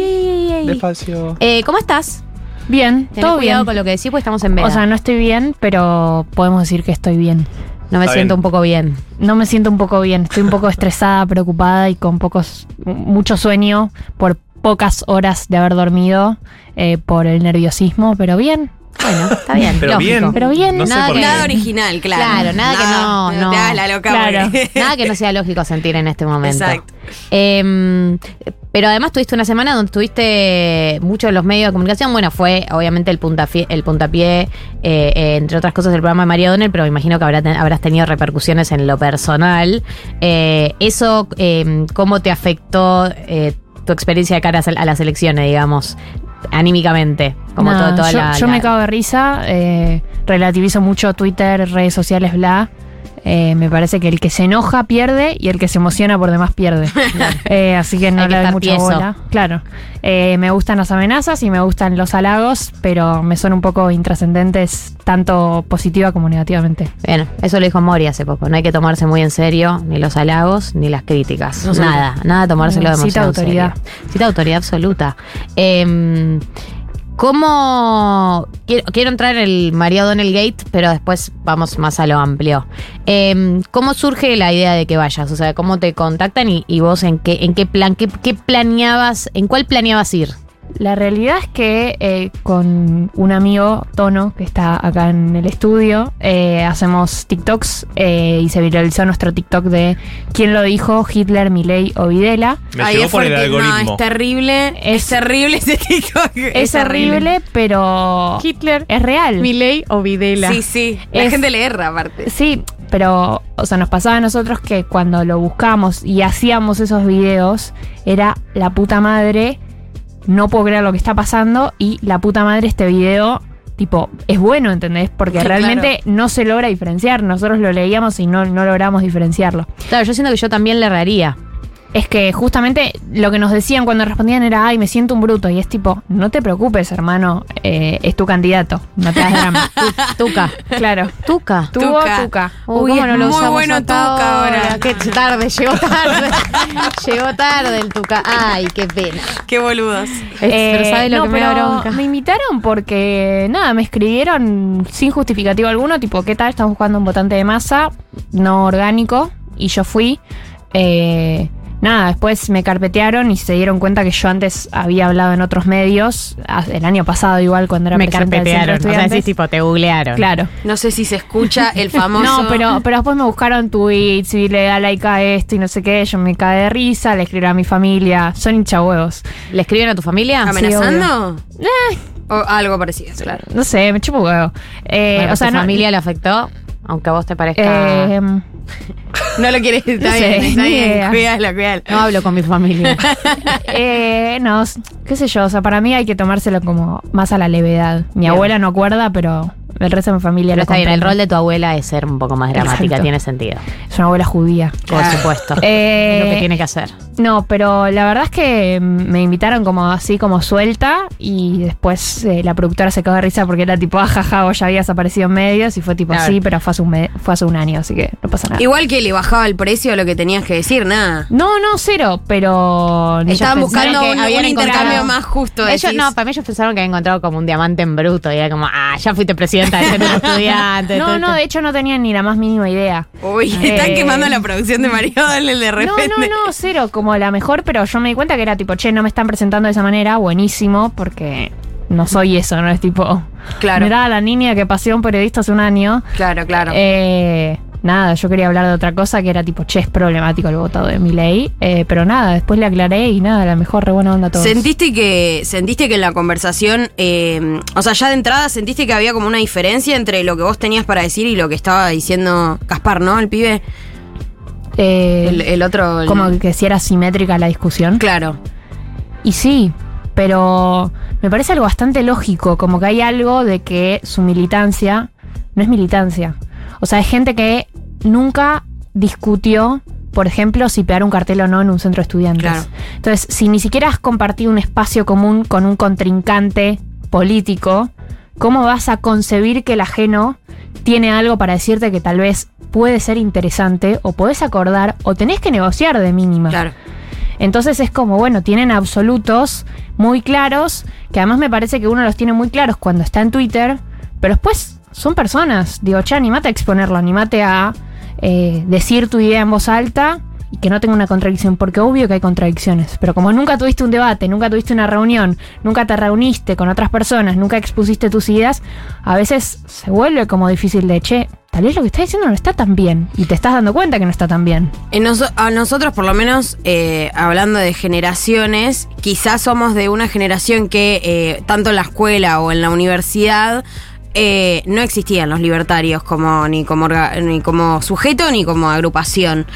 ey, ey. Despacio. Eh, ¿Cómo estás? Bien, Tenés todo cuidado bien. con lo que decís, porque estamos en veda. O sea, no estoy bien, pero podemos decir que estoy bien. no me Está siento bien. un poco bien. No me siento un poco bien. Estoy un poco estresada, [laughs] preocupada y con pocos, mucho sueño por pocas horas de haber dormido eh, por el nerviosismo, pero bien. Bueno, está [laughs] bien. Pero lógico. bien. Pero bien. No sé Nada por qué. Original, claro. Claro, nada que no- no. te hagas la loca. Claro. porque- [laughs] Nada que no sea lógico sentir en este momento. Exacto. Eh, pero además tuviste una semana donde tuviste mucho en los medios de comunicación. Bueno, fue obviamente el puntapié, el puntapié eh, eh, entre otras cosas, del programa de María Donel, pero me imagino que habrá ten- habrás tenido repercusiones en lo personal. Eh, ¿Eso eh, cómo te afectó eh, tu experiencia de cara a las elecciones, digamos, anímicamente? Como No, todo, toda yo, la, yo la- me cago de risa, eh, relativizo mucho Twitter, redes sociales, bla. Eh, me parece que el que se enoja pierde y el que se emociona por demás pierde. [laughs] Eh, así que no le doy mucha tieso. bola. Claro. Eh, me gustan las amenazas y me gustan los halagos, pero me son un poco intrascendentes, tanto positiva como negativamente. Bueno, eso lo dijo Mori hace poco. No hay que tomarse muy en serio ni los halagos ni las críticas. nada, nada tomárselo No, cita demasiado autoridad. Cita autoridad absoluta. ¿Cómo.? Quiero, entrar en el María Donnell Gate, pero después vamos más a lo amplio. Eh, ¿Cómo surge la idea de que vayas? O sea, ¿cómo te contactan y, vos en qué, en qué plan, qué planeabas, en cuál planeabas ir? La realidad es que eh, con un amigo, Tono, que está acá en el estudio, eh, hacemos TikToks eh, y se viralizó nuestro TikTok de ¿Quién lo dijo? Hitler, Milei o Videla. Me llegó es por el fuerte- No, algoritmo. es terrible. Es, Es- terrible ese TikTok. [laughs] Es, terrible, pero Hitler, es real. Milei o Videla. Sí, sí. La Es- gente le erra, aparte. Sí, pero, o sea, nos pasaba a nosotros que cuando lo buscamos y hacíamos esos videos, era la puta madre, no puedo creer lo que está pasando y la puta madre este video, tipo, es bueno, ¿entendés? Porque Sí, realmente no se logra diferenciar. Nosotros lo leíamos y no, no logramos diferenciarlo. Claro, yo siento que yo también le erraría. Es que justamente lo que nos decían cuando respondían era, ay, me siento un bruto. Y es tipo, no te preocupes, hermano, eh, es tu candidato, no te das drama. [laughs] Tuca. claro. Tuca. Tuvo Tuca. tuca. Uy, ¿cómo no es lo muy usamos bueno Tuca ahora. Qué tarde, llegó tarde. [laughs] llegó tarde el Tuca. Ay, qué pena. Qué boludos. pero ¿sabes lo no, que me da bronca? Me invitaron porque, nada, me escribieron sin justificativo alguno, tipo, ¿qué tal? Estamos buscando un votante de masa, no orgánico, y yo fui. Eh, nada, después me carpetearon y se dieron cuenta que yo antes había hablado en otros medios, a- el año pasado igual, cuando era Me presidenta del carpetearon. O sea, tipo, te googlearon. Claro. No sé si se escucha el [laughs] famoso. No, pero, pero después me buscaron tweets y le da like a esto y no sé qué. Yo me cae de risa, le escribí a mi familia. Son hinchahuevos. ¿Le escriben a tu familia? ¿Amenazando? o algo parecido, claro. No sé, me chupo huevo. Eh, Bueno, o sea, ¿tu no, familia le afectó? Aunque a vos te parezca... eh, [laughs] No lo quieres. Está No sé, bien, está [laughs] bien. Cuídalo, cuídalo. no hablo con mi familia. [laughs] eh, no, qué sé yo. O sea, para mí hay que tomárselo como más a la levedad. Mi Bien. abuela no acuerda, pero el resto de mi familia Pero lo está bien, el rol de tu abuela es ser un poco más dramática, Exacto. tiene sentido. Es una abuela judía. Por Claro. supuesto. Eh, [laughs] es lo que tiene que hacer. No, pero la verdad es que me invitaron como así, como suelta, y después eh, la productora se quedó de risa porque era tipo, ajaja, vos ya habías aparecido en medios, y fue tipo, Claro. sí, pero fue hace, un fue hace un año, así que no pasa nada. Igual que le bajaba el precio a lo que tenías que decir, nada. no, no, cero, pero... Estaban buscando que un, habían un intercambio más justo. Ellos, decís. no, para mí ellos pensaron que habían encontrado como un diamante en bruto y era como, ah, ya fuiste presidente presidenta del centro estudiante. No, no, de hecho no tenían ni la más mínima idea. Uy, están quemando la producción de Mario [laughs] Dale de No, repente. no, no, cero, como la mejor, pero yo me di cuenta que era tipo, che, no me están presentando de esa manera, buenísimo, porque no soy eso, no es tipo. Claro. Mirá a la niña que paseó un periodista hace un año. Claro, claro. Eh, nada, yo quería hablar de otra cosa que era tipo, che, es problemático el votado de mi ley. pero nada, después le aclaré y nada, la mejor re buena onda a todos. ¿Sentiste que, ¿Sentiste que en la conversación, eh, o sea, ya de entrada, sentiste que había como una diferencia entre lo que vos tenías para decir y lo que estaba diciendo Gaspar, ¿no? El pibe. Eh, El, el otro. el- como que si era simétrica la discusión. Claro. Y sí, pero me parece algo bastante lógico, como que hay algo de que su militancia no es militancia. O sea, hay gente que nunca discutió, por ejemplo, si pegar un cartel o no en un centro de estudiantes. Claro. Entonces, si ni siquiera has compartido un espacio común con un contrincante político, ¿cómo vas a concebir que el ajeno tiene algo para decirte que tal vez puede ser interesante o podés acordar o tenés que negociar de mínima? Claro. Entonces es como, bueno, tienen absolutos muy claros, que además me parece que uno los tiene muy claros cuando está en Twitter, pero después son personas. Digo, che, animate a exponerlo, animate a eh, decir tu idea en voz alta y que no tenga una contradicción, porque obvio que hay contradicciones, pero como nunca tuviste un debate, nunca tuviste una reunión, nunca te reuniste con otras personas, nunca expusiste tus ideas, a veces se vuelve como difícil de, che, tal vez lo que estás diciendo no está tan bien y te estás dando cuenta que no está tan bien. En a nosotros, por lo menos, eh, hablando de generaciones, quizás somos de una generación que eh, tanto en la escuela o en la universidad eh, no existían los libertarios como ni como ni como sujeto ni como agrupación.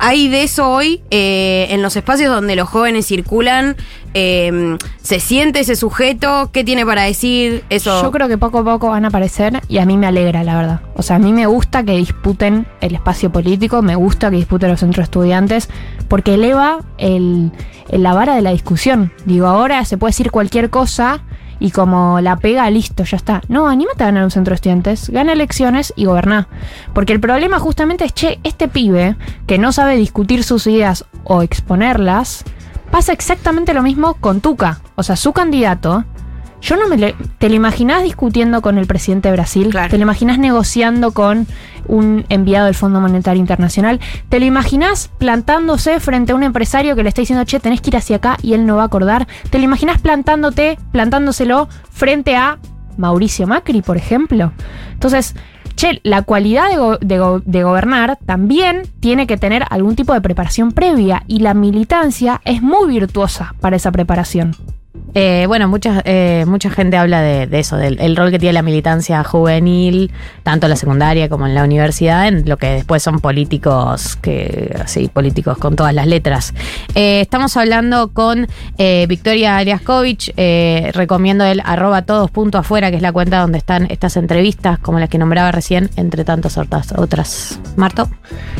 Hay de eso hoy eh, en los espacios donde los jóvenes circulan. eh, ¿Se siente ese sujeto? ¿Qué tiene para decir? Eso. Yo creo que poco a poco van a aparecer y a mí me alegra, la verdad. O sea, a mí me gusta que disputen el espacio político, me gusta que disputen los centros estudiantes, porque eleva el, el- la vara de la discusión. Digo, ahora se puede decir cualquier cosa y como la pega, listo, ya está. No, anímate a ganar un centro de estudiantes, gana elecciones y goberná. Porque el problema justamente es, che, este pibe que no sabe discutir sus ideas o exponerlas, pasa exactamente lo mismo con Tuca. O sea, su candidato yo no me le, ¿Te lo imaginás discutiendo con el presidente de Brasil? ¿Te lo imaginás negociando con un enviado del Fondo Monetario Internacional? ¿Te lo imaginás plantándose frente a un empresario que le está diciendo, che, tenés que ir hacia acá y él no va a acordar? ¿Te lo imaginás plantándote, plantándoselo frente a Mauricio Macri, por ejemplo? Entonces, che, la cualidad de, go- de go- de gobernar también tiene que tener algún tipo de preparación previa y la militancia es muy virtuosa para esa preparación. Eh, bueno, mucha, eh, mucha gente habla de, eso, del el rol que tiene la militancia juvenil, tanto en la secundaria como en la universidad, en lo que después son políticos, que así, políticos con todas las letras. Eh, estamos hablando con Victoria Aliaskovich, eh, recomiendo el arroba todos punto afuera, que es la cuenta donde están estas entrevistas, como las que nombraba recién, entre tantas otras. Marto.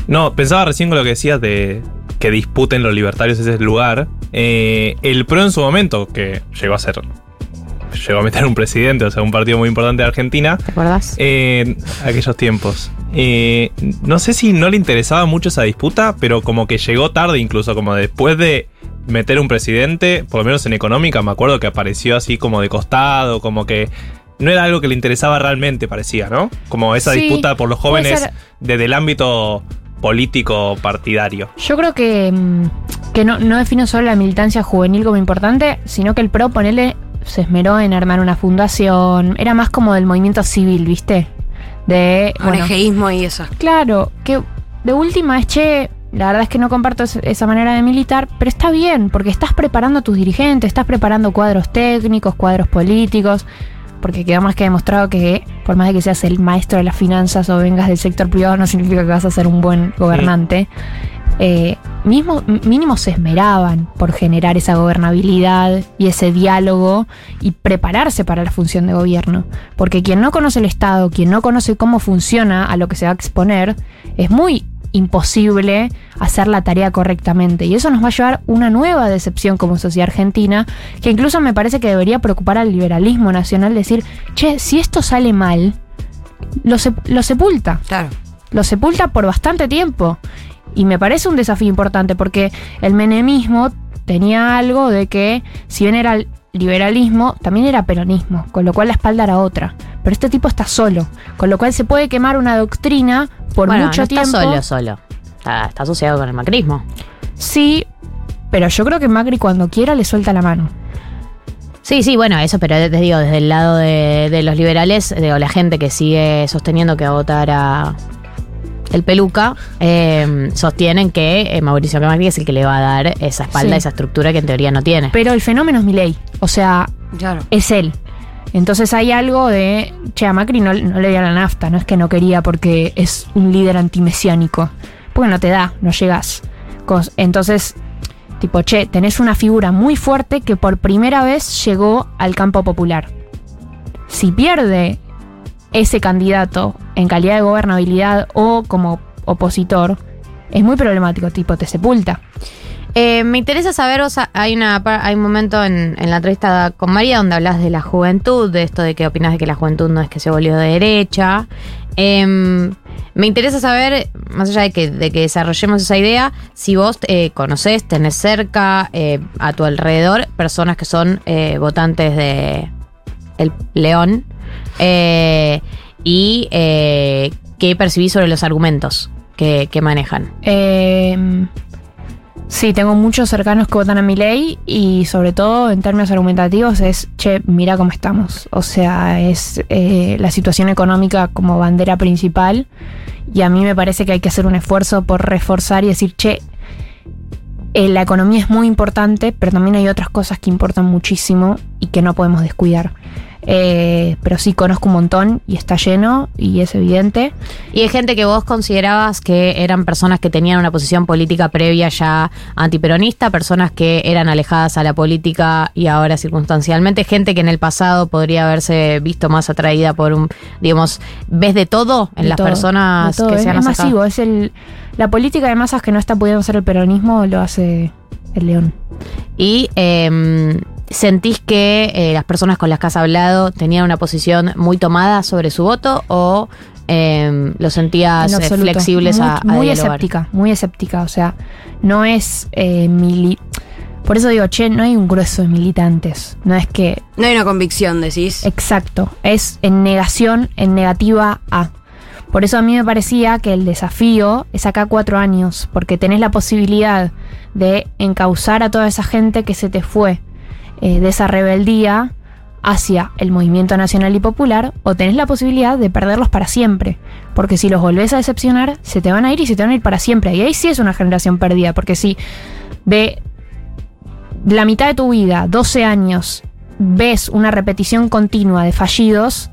No, pensaba recién con lo que decías de que disputen los libertarios ese lugar. Eh, el PRO en su momento, que llegó a ser. Llegó a meter un presidente, o sea, un partido muy importante de Argentina. ¿Te acordás? Eh, aquellos tiempos. Eh, no sé si no le interesaba mucho esa disputa, pero como que llegó tarde, incluso como después de meter un presidente, por lo menos en económica, me acuerdo que apareció así como de costado, como que no era algo que le interesaba realmente, parecía, ¿no? Como esa Sí, disputa por los jóvenes desde el ámbito político partidario. Yo creo que, mm, que no, no defino solo la militancia juvenil como importante, sino que el PRO, ponele, se esmeró en armar una fundación. Era más como del movimiento civil, ¿viste? De. bueno, Orejeísmo y eso. Claro, que de última es che. La verdad es que no comparto es- esa manera de militar, pero está bien, porque estás preparando a tus dirigentes, estás preparando cuadros técnicos, cuadros políticos, porque quedó más que demostrado que por más de que seas el maestro de las finanzas o vengas del sector privado, no significa que vas a ser un buen gobernante. Eh, mismo, mínimo se esmeraban por generar esa gobernabilidad y ese diálogo y prepararse para la función de gobierno. Porque quien no conoce el Estado, quien no conoce cómo funciona a lo que se va a exponer, es muy imposible hacer la tarea correctamente. Y eso nos va a llevar una nueva decepción como sociedad argentina, que incluso me parece que debería preocupar al liberalismo nacional, decir, che, si esto sale mal, lo, lo sepulta. Claro. Lo sepulta por bastante tiempo. Y me parece un desafío importante porque el menemismo tenía algo de que, si bien era liberalismo, también era peronismo, con lo cual la espalda era otra. Pero este tipo está solo, con lo cual se puede quemar una doctrina por Bueno, mucho no tiempo. está solo, solo. Está, está asociado con el macrismo. Sí, pero yo creo que Macri cuando quiera le suelta la mano. Sí, sí, bueno, eso, pero te digo, desde el lado de, de los liberales, digo, la gente que sigue sosteniendo que va a votar a el peluca, eh, sostienen que eh, Mauricio Macri es el que le va a dar esa espalda, Sí. esa estructura que en teoría no tiene. Pero el fenómeno es Milei, o sea, Claro. es él. Entonces hay algo de, che, a Macri no, no le dio la nafta, no es que no quería porque es un líder antimesiánico, porque no te da, no llegas. Entonces, tipo, che, tenés una figura muy fuerte que por primera vez llegó al campo popular. Si pierde ese candidato en calidad de gobernabilidad o como opositor, es muy problemático, tipo, te sepulta. Eh, me interesa saber, hay, una, hay un momento en, en la entrevista con María donde hablas de la juventud, de esto de que opinas de que la juventud no es que se volvió de derecha. Em, me interesa saber, más allá de que, de que desarrollemos esa idea, si vos eh, conocés, tenés cerca, eh, a tu alrededor, personas que son eh, votantes de El León eh, y eh, qué percibís sobre los argumentos que, que manejan. Eh, sí, tengo muchos cercanos que votan a mi ley y sobre todo en términos argumentativos es, che, mira cómo estamos. O sea, es eh, la situación económica como bandera principal y a mí me parece que hay que hacer un esfuerzo por reforzar y decir, che, la economía es muy importante, pero también hay otras cosas que importan muchísimo y que no podemos descuidar. Eh, pero sí conozco un montón y está lleno y es evidente. Y hay gente que vos considerabas que eran personas que tenían una posición política previa ya antiperonista, personas que eran alejadas a la política y ahora circunstancialmente, gente que en el pasado podría haberse visto más atraída por un, digamos, ¿ves de todo en De las todo, personas todo. que es, se han es masivo, es el la política de masas que no está pudiendo hacer el peronismo lo hace el león. Y eh, sentís que eh, las personas con las que has hablado tenían una posición muy tomada sobre su voto o eh, lo sentías En eh, absoluto. flexibles muy, a, a muy dialogar? escéptica, muy escéptica, o sea, no es eh, mili por eso digo, che, no hay un grueso de militantes. No es que. No hay una convicción, decís. Exacto. Es en negación, en negativa a. Por eso a mí me parecía que el desafío es acá cuatro años, porque tenés la posibilidad de encauzar a toda esa gente que se te fue eh, de esa rebeldía hacia el movimiento nacional y popular, o tenés la posibilidad de perderlos para siempre. Porque si los volvés a decepcionar, se te van a ir y se te van a ir para siempre. Y ahí sí es una generación perdida, porque si ve la mitad de tu vida, 12 años, ves una repetición continua de fallidos,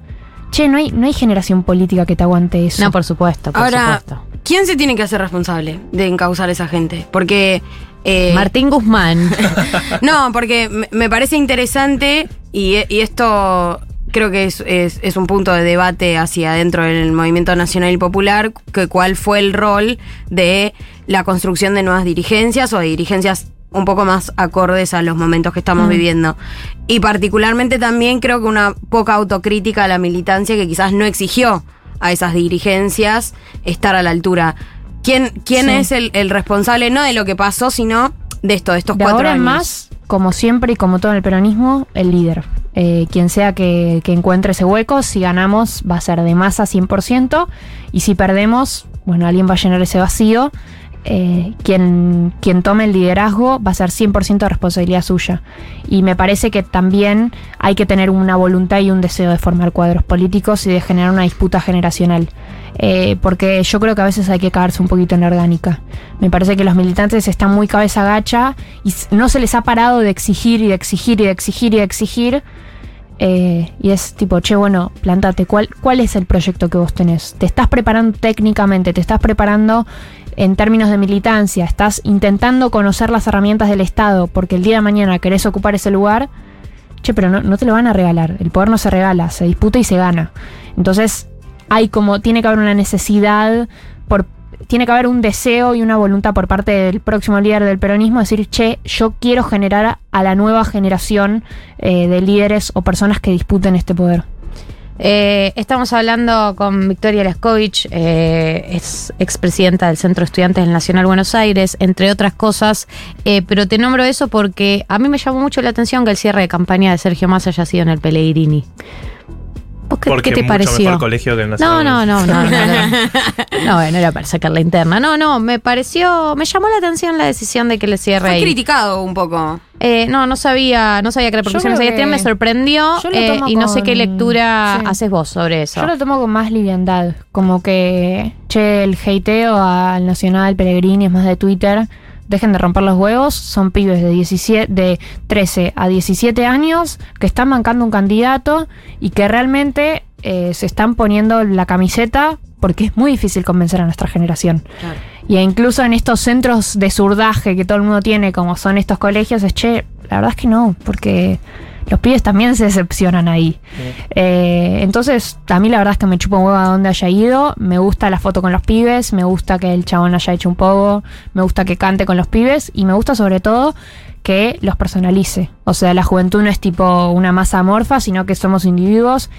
che, no hay, no hay generación política que te aguante eso. No, por supuesto, por Ahora, supuesto. ¿quién se tiene que hacer responsable de encauzar a esa gente? Porque. Eh, Martín Guzmán. [laughs] no, porque me- parece interesante y, y esto creo que es, es- es un punto de debate hacia adentro del movimiento nacional y popular, que cuál fue el rol de la construcción de nuevas dirigencias o de dirigencias un poco más acordes a los momentos que estamos Mm. viviendo. Y particularmente también creo que una poca autocrítica a la militancia que quizás no exigió a esas dirigencias estar a la altura. ¿Quién, quién Sí. es el, el responsable no de lo que pasó, sino de esto, de estos De cuatro ahora años? más, como siempre y como todo en el peronismo, el líder. Eh, quien sea que, que encuentre ese hueco, si ganamos va a ser de masa 100% y si perdemos, bueno, alguien va a llenar ese vacío. Eh, quien, quien tome el liderazgo va a ser 100% de responsabilidad suya. Y me parece que también hay que tener una voluntad y un deseo de formar cuadros políticos y de generar una disputa generacional. Eh, porque yo creo que a veces hay que caerse un poquito en la orgánica. Me parece que los militantes están muy cabeza gacha y no se les ha parado de exigir y de exigir y de exigir y de exigir. Eh, y es tipo, che, bueno, plantate, ¿cuál, ¿cuál es el proyecto que vos tenés? ¿Te estás preparando técnicamente? ¿Te estás preparando en términos de militancia? ¿Estás intentando conocer las herramientas del Estado porque el día de mañana querés ocupar ese lugar? Che, pero no, no te lo van a regalar. El poder no se regala, se disputa y se gana. Entonces, hay como, tiene que haber una necesidad, tiene que haber un deseo y una voluntad por parte del próximo líder del peronismo de decir, che, yo quiero generar a, a la nueva generación eh, de líderes o personas que disputen este poder. Eh, estamos hablando con Victoria Laskovich, eh, es expresidenta del Centro de Estudiantes del Nacional Buenos Aires, entre otras cosas, eh, pero te nombro eso porque a mí me llamó mucho la atención que el cierre de campaña de Sergio Massa haya sido en el Pellegrini. ¿Vos qué, Porque qué te mucho pareció? mejor colegio que el no, no, no, no, [laughs] no, no. No, bueno, era para sacar la interna. No, no, me pareció, me llamó la atención la decisión de que le cierre Fue ahí. criticado un poco. Eh, no, no sabía, no sabía qué repercusiones había tenido, que- me sorprendió yo lo eh, y no sé qué lectura sí. haces vos sobre eso. Yo lo tomo con más liviandad. Como que, che, el hateo al Nacional, Pellegrini, es más de Twitter. Dejen de romper los huevos. Son pibes de, 17, de 13 a 17 años que están bancando un candidato y que realmente eh, se están poniendo la camiseta porque es muy difícil convencer a nuestra generación. Y incluso en estos centros de surdaje que todo el mundo tiene, como son estos colegios, es che, la verdad es que no, porque los pibes también se decepcionan ahí. Eh, entonces, a mí la verdad es que me chupa un huevo a dónde haya ido. Me gusta la foto con los pibes, me gusta que el chabón haya hecho un poco, me gusta que cante con los pibes y me gusta sobre todo que los personalice. O sea, la juventud no es tipo una masa amorfa, sino que somos individuos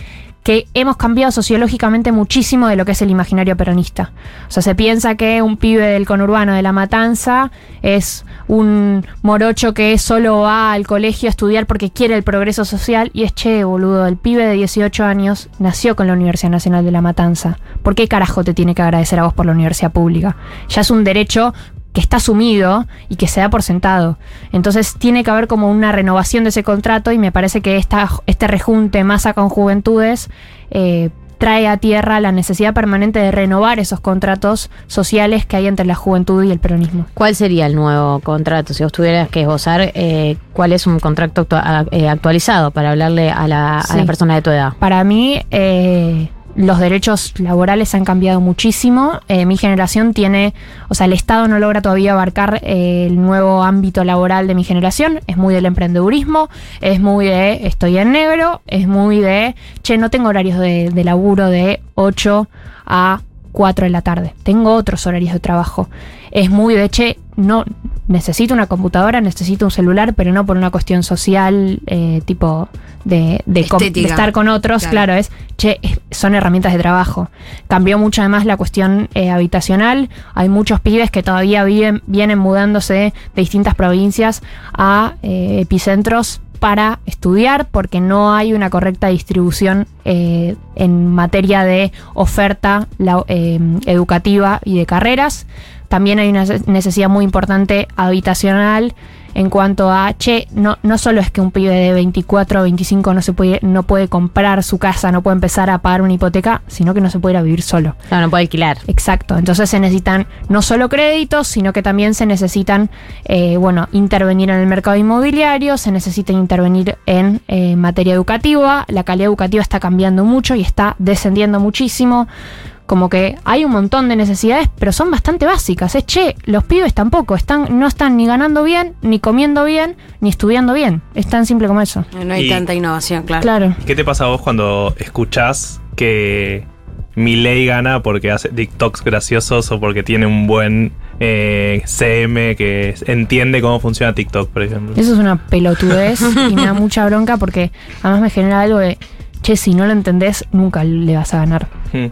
que hemos cambiado sociológicamente muchísimo de lo que es el imaginario peronista. O sea, se piensa que un pibe del conurbano de La Matanza es un morocho que solo va al colegio a estudiar porque quiere el progreso social y es che, boludo, el pibe de 18 años nació con la Universidad Nacional de La Matanza. ¿Por qué carajo te tiene que agradecer a vos por la universidad pública? Ya es un derecho que está asumido y que se da por sentado. Entonces tiene que haber como una renovación de ese contrato y me parece que esta, este rejunte masa con juventudes eh, trae a tierra la necesidad permanente de renovar esos contratos sociales que hay entre la juventud y el peronismo. ¿Cuál sería el nuevo contrato? Si vos tuvieras que esbozar, eh, ¿cuál es un contrato eh, actualizado para hablarle a la, a Sí. la persona de tu edad? Para mí, eh, los derechos laborales han cambiado muchísimo. Eh, mi generación tiene, o sea, el Estado no logra todavía abarcar eh, el nuevo ámbito laboral de mi generación. Es muy del emprendedurismo, es muy de estoy en negro, es muy de, che, no tengo horarios de, de laburo de 8 a 4 de la tarde. Tengo otros horarios de trabajo. Es muy de, che, no necesito una computadora, necesito un celular, pero no por una cuestión social, eh, tipo de, estar con otros. Claro. Claro, es, che, son herramientas de trabajo. Cambió mucho además la cuestión eh, habitacional. Hay muchos pibes que todavía viven, vienen mudándose de distintas provincias a eh, epicentros para estudiar porque no hay una correcta distribución eh, en materia de oferta la- eh, educativa y de carreras. También hay una necesidad muy importante habitacional en cuanto a, che, no, no solo es que un pibe de 24 o 25 no, se puede, no puede comprar su casa, no puede empezar a pagar una hipoteca, sino que no se puede ir a vivir solo. No, no puede alquilar. Exacto, entonces se necesitan no solo créditos, sino que también se necesitan, eh, bueno, intervenir en el mercado inmobiliario, se necesita intervenir en eh, materia educativa, la calidad educativa está cambiando mucho y está descendiendo muchísimo. Como que hay un montón de necesidades, pero son bastante básicas. Es che, los pibes tampoco están, no están ni ganando bien, ni comiendo bien, ni estudiando bien. Es tan simple como eso. No hay Y- tanta innovación, claro. Claro. ¿Qué te pasa a vos cuando escuchás que Milei gana porque hace TikToks graciosos o porque tiene un buen eh, CM que entiende cómo funciona TikTok, por ejemplo? Eso es una pelotudez [laughs] y me da mucha bronca porque además me genera algo de, che, si no lo entendés, nunca le vas a ganar. Hmm.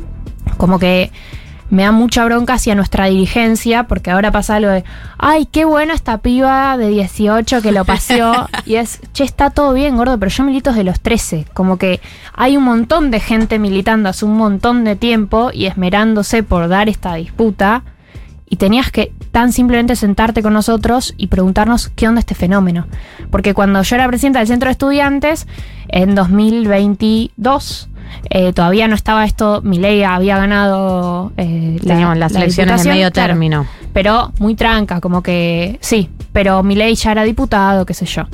Como que me da mucha bronca hacia nuestra dirigencia, porque ahora pasa algo de, ay, qué buena esta piba de 18 que lo paseó. [laughs] y es, che, está todo bien, gordo, pero yo milito desde los 13. Como que hay un montón de gente militando hace un montón de tiempo y esmerándose por dar esta disputa. Y tenías que tan simplemente sentarte con nosotros y preguntarnos qué onda este fenómeno. Porque cuando yo era presidenta del centro de estudiantes, en 2022, eh, todavía no estaba esto, Milei había ganado eh, la- las la elecciones de medio claro, término. Pero muy tranca, como que sí, pero Milei ya era diputado, qué sé yo.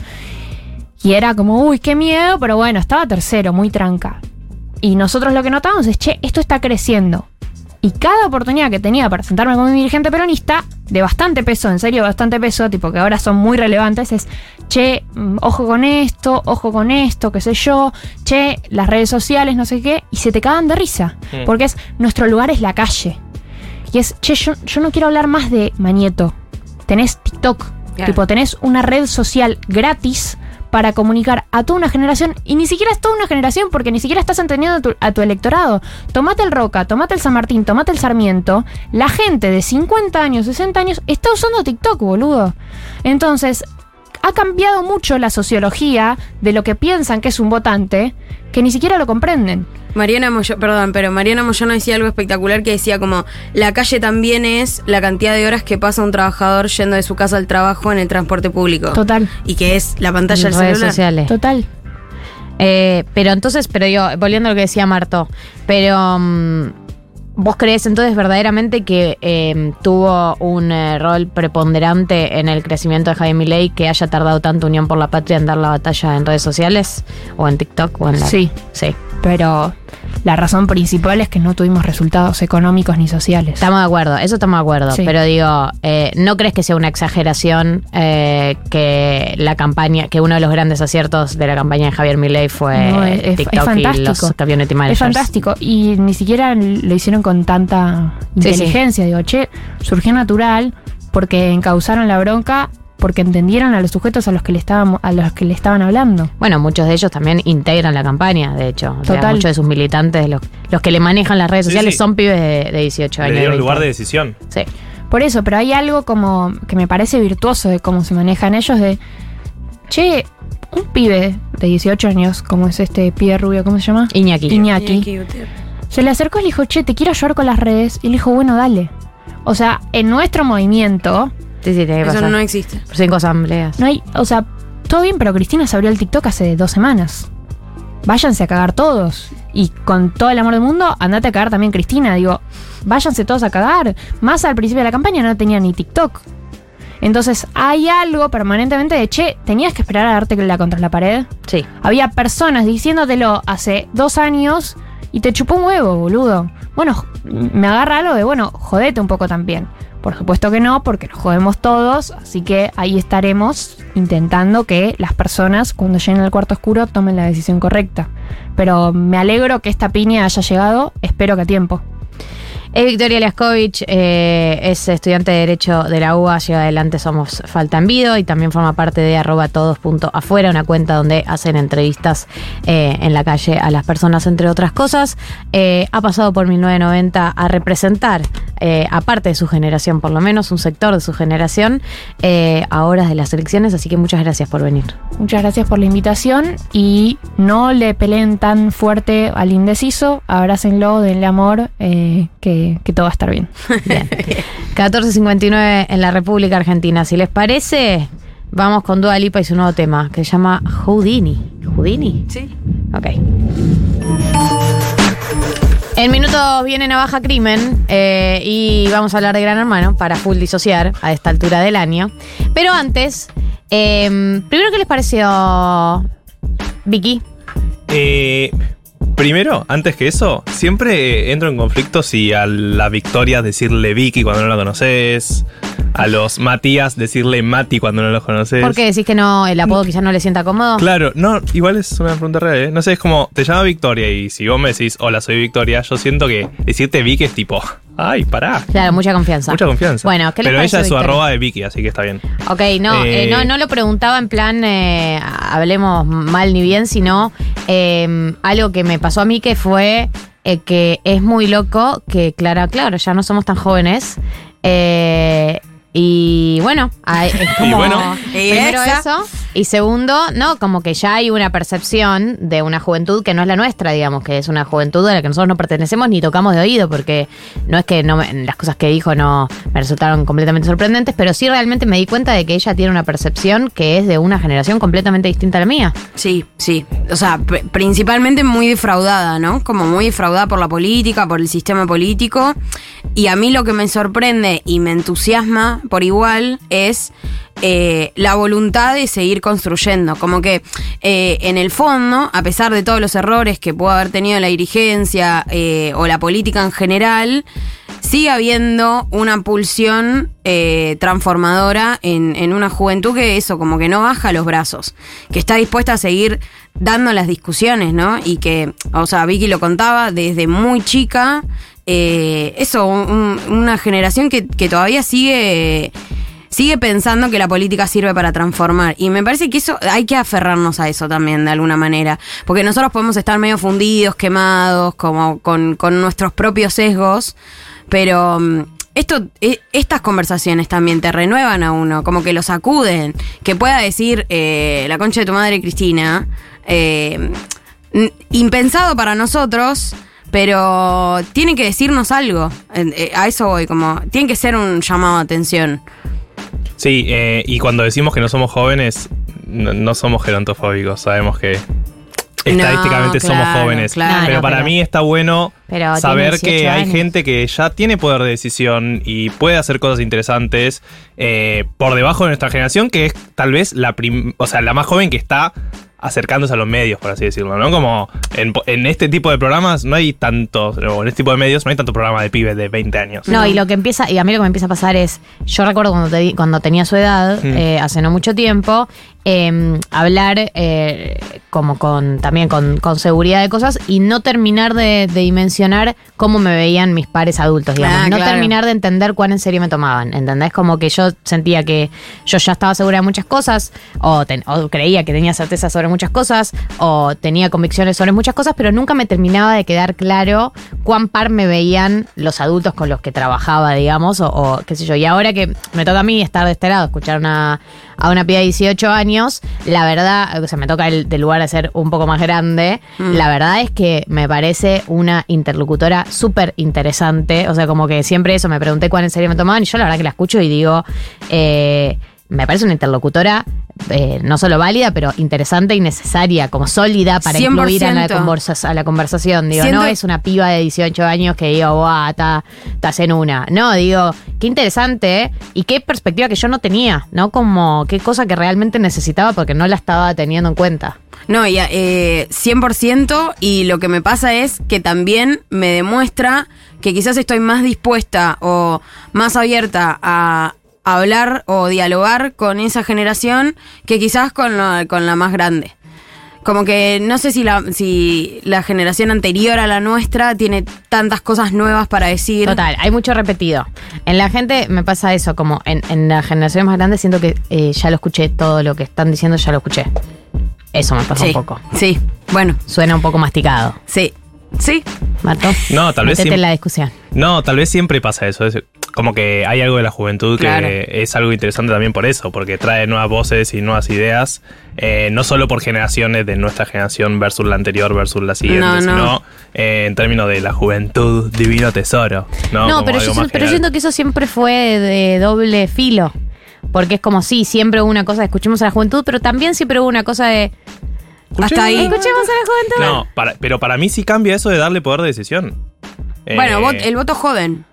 Y era como, uy, qué miedo, pero bueno, estaba tercero, muy tranca. Y nosotros lo que notamos es, che, esto está creciendo. Y cada oportunidad que tenía para sentarme con mi dirigente peronista, de bastante peso, en serio, bastante peso, tipo que ahora son muy relevantes, es, che, mm, ojo con esto, ojo con esto, qué sé yo, che, las redes sociales, no sé qué, y se te cagan de risa. Mm. Porque es, nuestro lugar es la calle. Y es, che, yo, yo no quiero hablar más de Mañeto. Tenés TikTok. Claro. Tipo, tenés una red social gratis para comunicar a toda una generación. Y ni siquiera es toda una generación, porque ni siquiera estás entendiendo a tu, a tu electorado. Tomate el Roca, tomate el San Martín, tomate el Sarmiento. La gente de 50 años, 60 años está usando TikTok, boludo. Entonces, ha cambiado mucho la sociología de lo que piensan que es un votante, que ni siquiera lo comprenden. Mariana Moyano, perdón, pero Mariana Moyano decía algo espectacular que decía como la calle también es la cantidad de horas que pasa un trabajador yendo de su casa al trabajo en el transporte público. Total. Y que es la pantalla del redes celular. sociales. Total. Eh, pero entonces, pero yo, volviendo a lo que decía Marto, pero mm, ¿vos crees entonces verdaderamente que eh, tuvo un eh, rol preponderante en el crecimiento de Javier Milei que haya tardado tanto Unión por la Patria en dar la batalla en redes sociales? ¿O en TikTok? O en la... Sí. Sí. Pero la razón principal es que no tuvimos resultados económicos ni sociales. Estamos de acuerdo, eso estamos de acuerdo. Sí. Pero digo, eh, ¿no crees que sea una exageración eh, que la campaña, que uno de los grandes aciertos de la campaña de Javier Milei fue No, es- TikTok es fantástico. y los community managers? Es fantástico. Y ni siquiera lo hicieron con tanta Sí, sí. inteligencia. Digo, che, surgió natural porque encauzaron la bronca, porque entendieron a los sujetos a los que le estaban, a los que le estaban hablando. Bueno, muchos de ellos también integran la campaña, de hecho. O sea, Total. muchos de sus militantes, los, los que le manejan las redes Sí, sociales, sí. son pibes de, de 18 Le años. dieron 20. lugar de decisión. Sí. Por eso, pero hay algo como que me parece virtuoso de cómo se manejan ellos de, che, un pibe de 18 años, como es este pibe rubio, ¿cómo se llama? Iñaki. Iñaki. Se le acercó y le dijo, che, te quiero ayudar con las redes. Y le dijo, bueno, dale. O sea, en nuestro movimiento Sí, sí, tiene que Eso pasar. no existe. Por cinco asambleas. no hay, o sea, todo bien, pero Cristina se abrió el TikTok hace dos semanas. Váyanse a cagar todos. Y con todo el amor del mundo, andate a cagar también Cristina. Digo, váyanse todos a cagar. Más al principio de la campaña no tenía ni TikTok. Entonces hay algo permanentemente de, che, tenías que esperar a darte la contra la pared. Sí. Había personas diciéndotelo hace dos años y te chupó un huevo, boludo. Bueno, me agarra algo de, bueno, jodete un poco también. Por supuesto que no, porque nos jodemos todos, así que ahí estaremos intentando que las personas, cuando lleguen al cuarto oscuro, tomen la decisión correcta. Pero me alegro que esta piña haya llegado, espero que a tiempo. Es Victoria Liaskovich, eh, es estudiante de Derecho de la UBA, lleva adelante Somos Falta en Vido y también forma parte de arroba todos.afuera, una cuenta donde hacen entrevistas eh, en la calle a las personas, entre otras cosas. Eh, ha pasado por 1990 a representar, aparte de su generación, por lo menos un sector de su generación, a horas de las elecciones, así que muchas gracias por venir. Muchas gracias por la invitación y no le peleen tan fuerte al indeciso, abrácenlo, denle amor, eh, que, que todo va a estar bien. [laughs] 14.59 en la República Argentina. Si les parece, vamos con Dua Lipa y su nuevo tema, que se llama Houdini. ¿Houdini? Sí. Ok. En minutos viene Navaja Crimen eh, y vamos a hablar de Gran Hermano para full disociar a esta altura del año. Pero antes, eh, primero, ¿qué les pareció Vicky? Eh, primero, antes que eso, siempre entro en conflicto si a la Victoria decirle Vicky cuando no la conoces, a los Matías decirle Mati cuando no los conoces. ¿Por qué decís que no, el apodo quizás no le sienta cómodo? Claro, no, igual es una pregunta real, ¿eh? No sé, es como, te llama Victoria y si vos me decís, hola, soy Victoria, yo siento que decirte Vicky es tipo, ay, pará. Claro, mucha confianza. Mucha confianza. Bueno, ¿qué les Pero ella es su Victoria? arroba de Vicky, así que está bien. Ok, no, Eh, eh, no, no lo preguntaba en plan, eh, hablemos mal ni bien, sino eh, algo que me pasó a mí que fue eh, que es muy loco que, claro, claro, ya no somos tan jóvenes. eh, y bueno, es [laughs] como, bueno. primero Esa. eso. Y segundo, no, como que ya hay una percepción de una juventud que no es la nuestra, digamos, que es una juventud a la que nosotros no pertenecemos ni tocamos de oído, porque no es que no me- las cosas que dijo no me resultaron completamente sorprendentes, pero sí realmente me di cuenta de que ella tiene una percepción que es de una generación completamente distinta a la mía. Sí, sí. O sea, pr- principalmente muy defraudada, ¿no? Como muy defraudada por la política, por el sistema político. Y a mí lo que me sorprende y me entusiasma por igual es eh, la voluntad de seguir construyendo. Como que eh, en el fondo, a pesar de todos los errores que pudo haber tenido la dirigencia eh, o la política en general, sigue habiendo una pulsión eh, transformadora en, en una juventud que eso, como que no baja los brazos, que está dispuesta a seguir dando las discusiones, ¿no? Y que, o sea, Vicky lo contaba desde muy chica, eh, eso, un- una generación que, que todavía sigue... Sigue pensando que la política sirve para transformar. Y me parece que eso hay que aferrarnos a eso también, de alguna manera. Porque nosotros podemos estar medio fundidos, quemados, como con, con nuestros propios sesgos. Pero mm, esto, eh, estas conversaciones también te renuevan a uno, como que lo sacuden. Que pueda decir eh, la concha de tu madre, Cristina, eh, impensado para nosotros, pero tiene que decirnos algo. Eh, a eso voy, como, tiene que ser un llamado de atención. Sí, eh, y cuando decimos que no somos jóvenes, no, no somos gerontofóbicos. Sabemos que estadísticamente No, somos jóvenes. claro. pero para pero- mí está bueno saber 18 que hay años. gente que ya tiene poder de decisión y puede hacer cosas interesantes eh, por debajo de nuestra generación, que es tal vez la, prim- o sea, la más joven que está acercándose a los medios, por así decirlo, ¿no? Como en, en este tipo de programas no hay tantos, o en este tipo de medios no hay tanto programa de pibes de 20 años. No, y lo que empieza, y a mí lo que me empieza a pasar es, yo recuerdo cuando, te- cuando tenía su edad, Mm. eh, hace no mucho tiempo, eh, hablar eh, como con también con, con seguridad de cosas y no terminar de, de dimensionar cómo me veían mis pares adultos, digamos. Ah, no claro. terminar de entender cuán en serio me tomaban, ¿entendés? Como que yo sentía que yo ya estaba segura de muchas cosas, o, ten- o creía que tenía certeza sobre muchas cosas, o tenía convicciones sobre muchas cosas, pero nunca me terminaba de quedar claro cuán par me veían los adultos con los que trabajaba, digamos, o, o qué sé yo. Y ahora que me toca a mí estar de este lado, escuchar una, a una piba de 18 años, la verdad, o sea, me toca el, del lugar de ser un poco más grande, Mm. la verdad es que me parece una interlocutora súper interesante, o sea, como que siempre eso, me pregunté cuán en serio me tomaban, y yo la verdad que la escucho y digo, eh, me parece una interlocutora eh, no solo válida, pero interesante y necesaria, como sólida para incluir a la, 100%. conversa- a la conversación. Digo, Siento- no es una piba de 18 años que digo, guau, está- estás en una. No, digo, qué interesante ¿eh? y qué perspectiva que yo no tenía, ¿no? Como qué cosa que realmente necesitaba porque no la estaba teniendo en cuenta. No, y, eh, 100% y lo que me pasa es que también me demuestra que quizás estoy más dispuesta o más abierta a hablar o dialogar con esa generación que quizás con la, con la más grande. Como que no sé si la, si la generación anterior a la nuestra tiene tantas cosas nuevas para decir. Total, hay mucho repetido. En la gente me pasa eso, como en, en la generación más grande siento que eh, ya lo escuché, todo lo que están diciendo ya lo escuché. Eso me pasa Sí, un poco. Sí, bueno, Suena un poco masticado. sí, sí. Marto, No, tal vez en la discusión. No, tal vez siempre pasa eso. Es como que hay algo de la juventud Claro. que es algo interesante también por eso, porque trae nuevas voces y nuevas ideas, eh, no solo por generaciones de nuestra generación versus la anterior versus la siguiente, No, no. sino eh, en términos de la juventud, divino tesoro. No, No, pero, yo, pero yo siento que eso siempre fue de doble filo. Porque es como, sí, siempre hubo una cosa de escuchemos a la juventud, pero también siempre hubo una cosa de Hasta ahí. escuchemos a la juventud. No, para- pero para mí sí cambia eso de darle poder de decisión. Bueno, Eh, vot- el voto joven.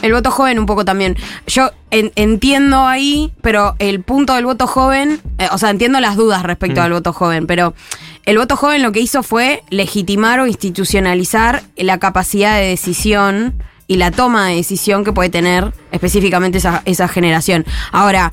El voto joven un poco también. Yo en- entiendo ahí, pero el punto del voto joven, eh, o sea, entiendo las dudas respecto Mm. al voto joven, pero el voto joven lo que hizo fue legitimar o institucionalizar la capacidad de decisión y la toma de decisión que puede tener específicamente esa, esa generación. Ahora,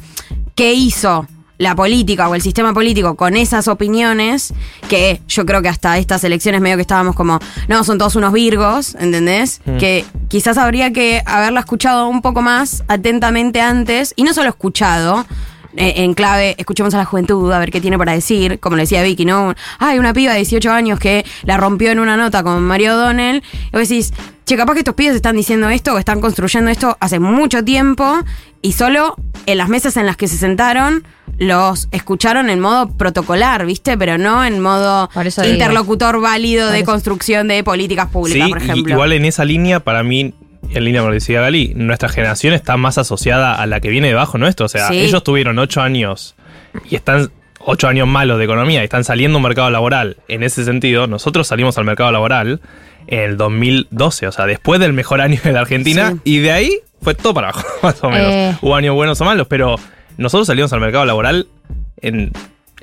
¿qué hizo? La política o el sistema político con esas opiniones, que yo creo que hasta estas elecciones medio que estábamos como, no, son todos unos virgos, ¿entendés? Mm. Que quizás habría que haberla escuchado un poco más atentamente antes, y no solo escuchado, eh, en clave, escuchemos a la juventud, a ver qué tiene para decir, como le decía Vicky, ¿no? Hay una piba de 18 años que la rompió en una nota con Mario O'Donnell, y vos decís, che, capaz que estos pibes están diciendo esto o están construyendo esto hace mucho tiempo, y solo en las mesas en las que se sentaron los escucharon en modo protocolar, ¿viste? Pero no en modo digo. interlocutor válido Por de eso. construcción de políticas públicas, Sí, por y- ejemplo. igual en esa línea, para mí, en línea con lo que decía Gali, nuestra generación está más asociada a la que viene debajo nuestro. O sea, Sí. ellos tuvieron ocho años y están ocho años malos de economía y están saliendo a un mercado laboral. En ese sentido, nosotros salimos al mercado laboral en el 2012, o sea, después del mejor año de la Argentina, Sí. y de ahí fue todo para abajo, [laughs] más o menos. Eh. Hubo años buenos o malos, pero nosotros salimos al mercado laboral en,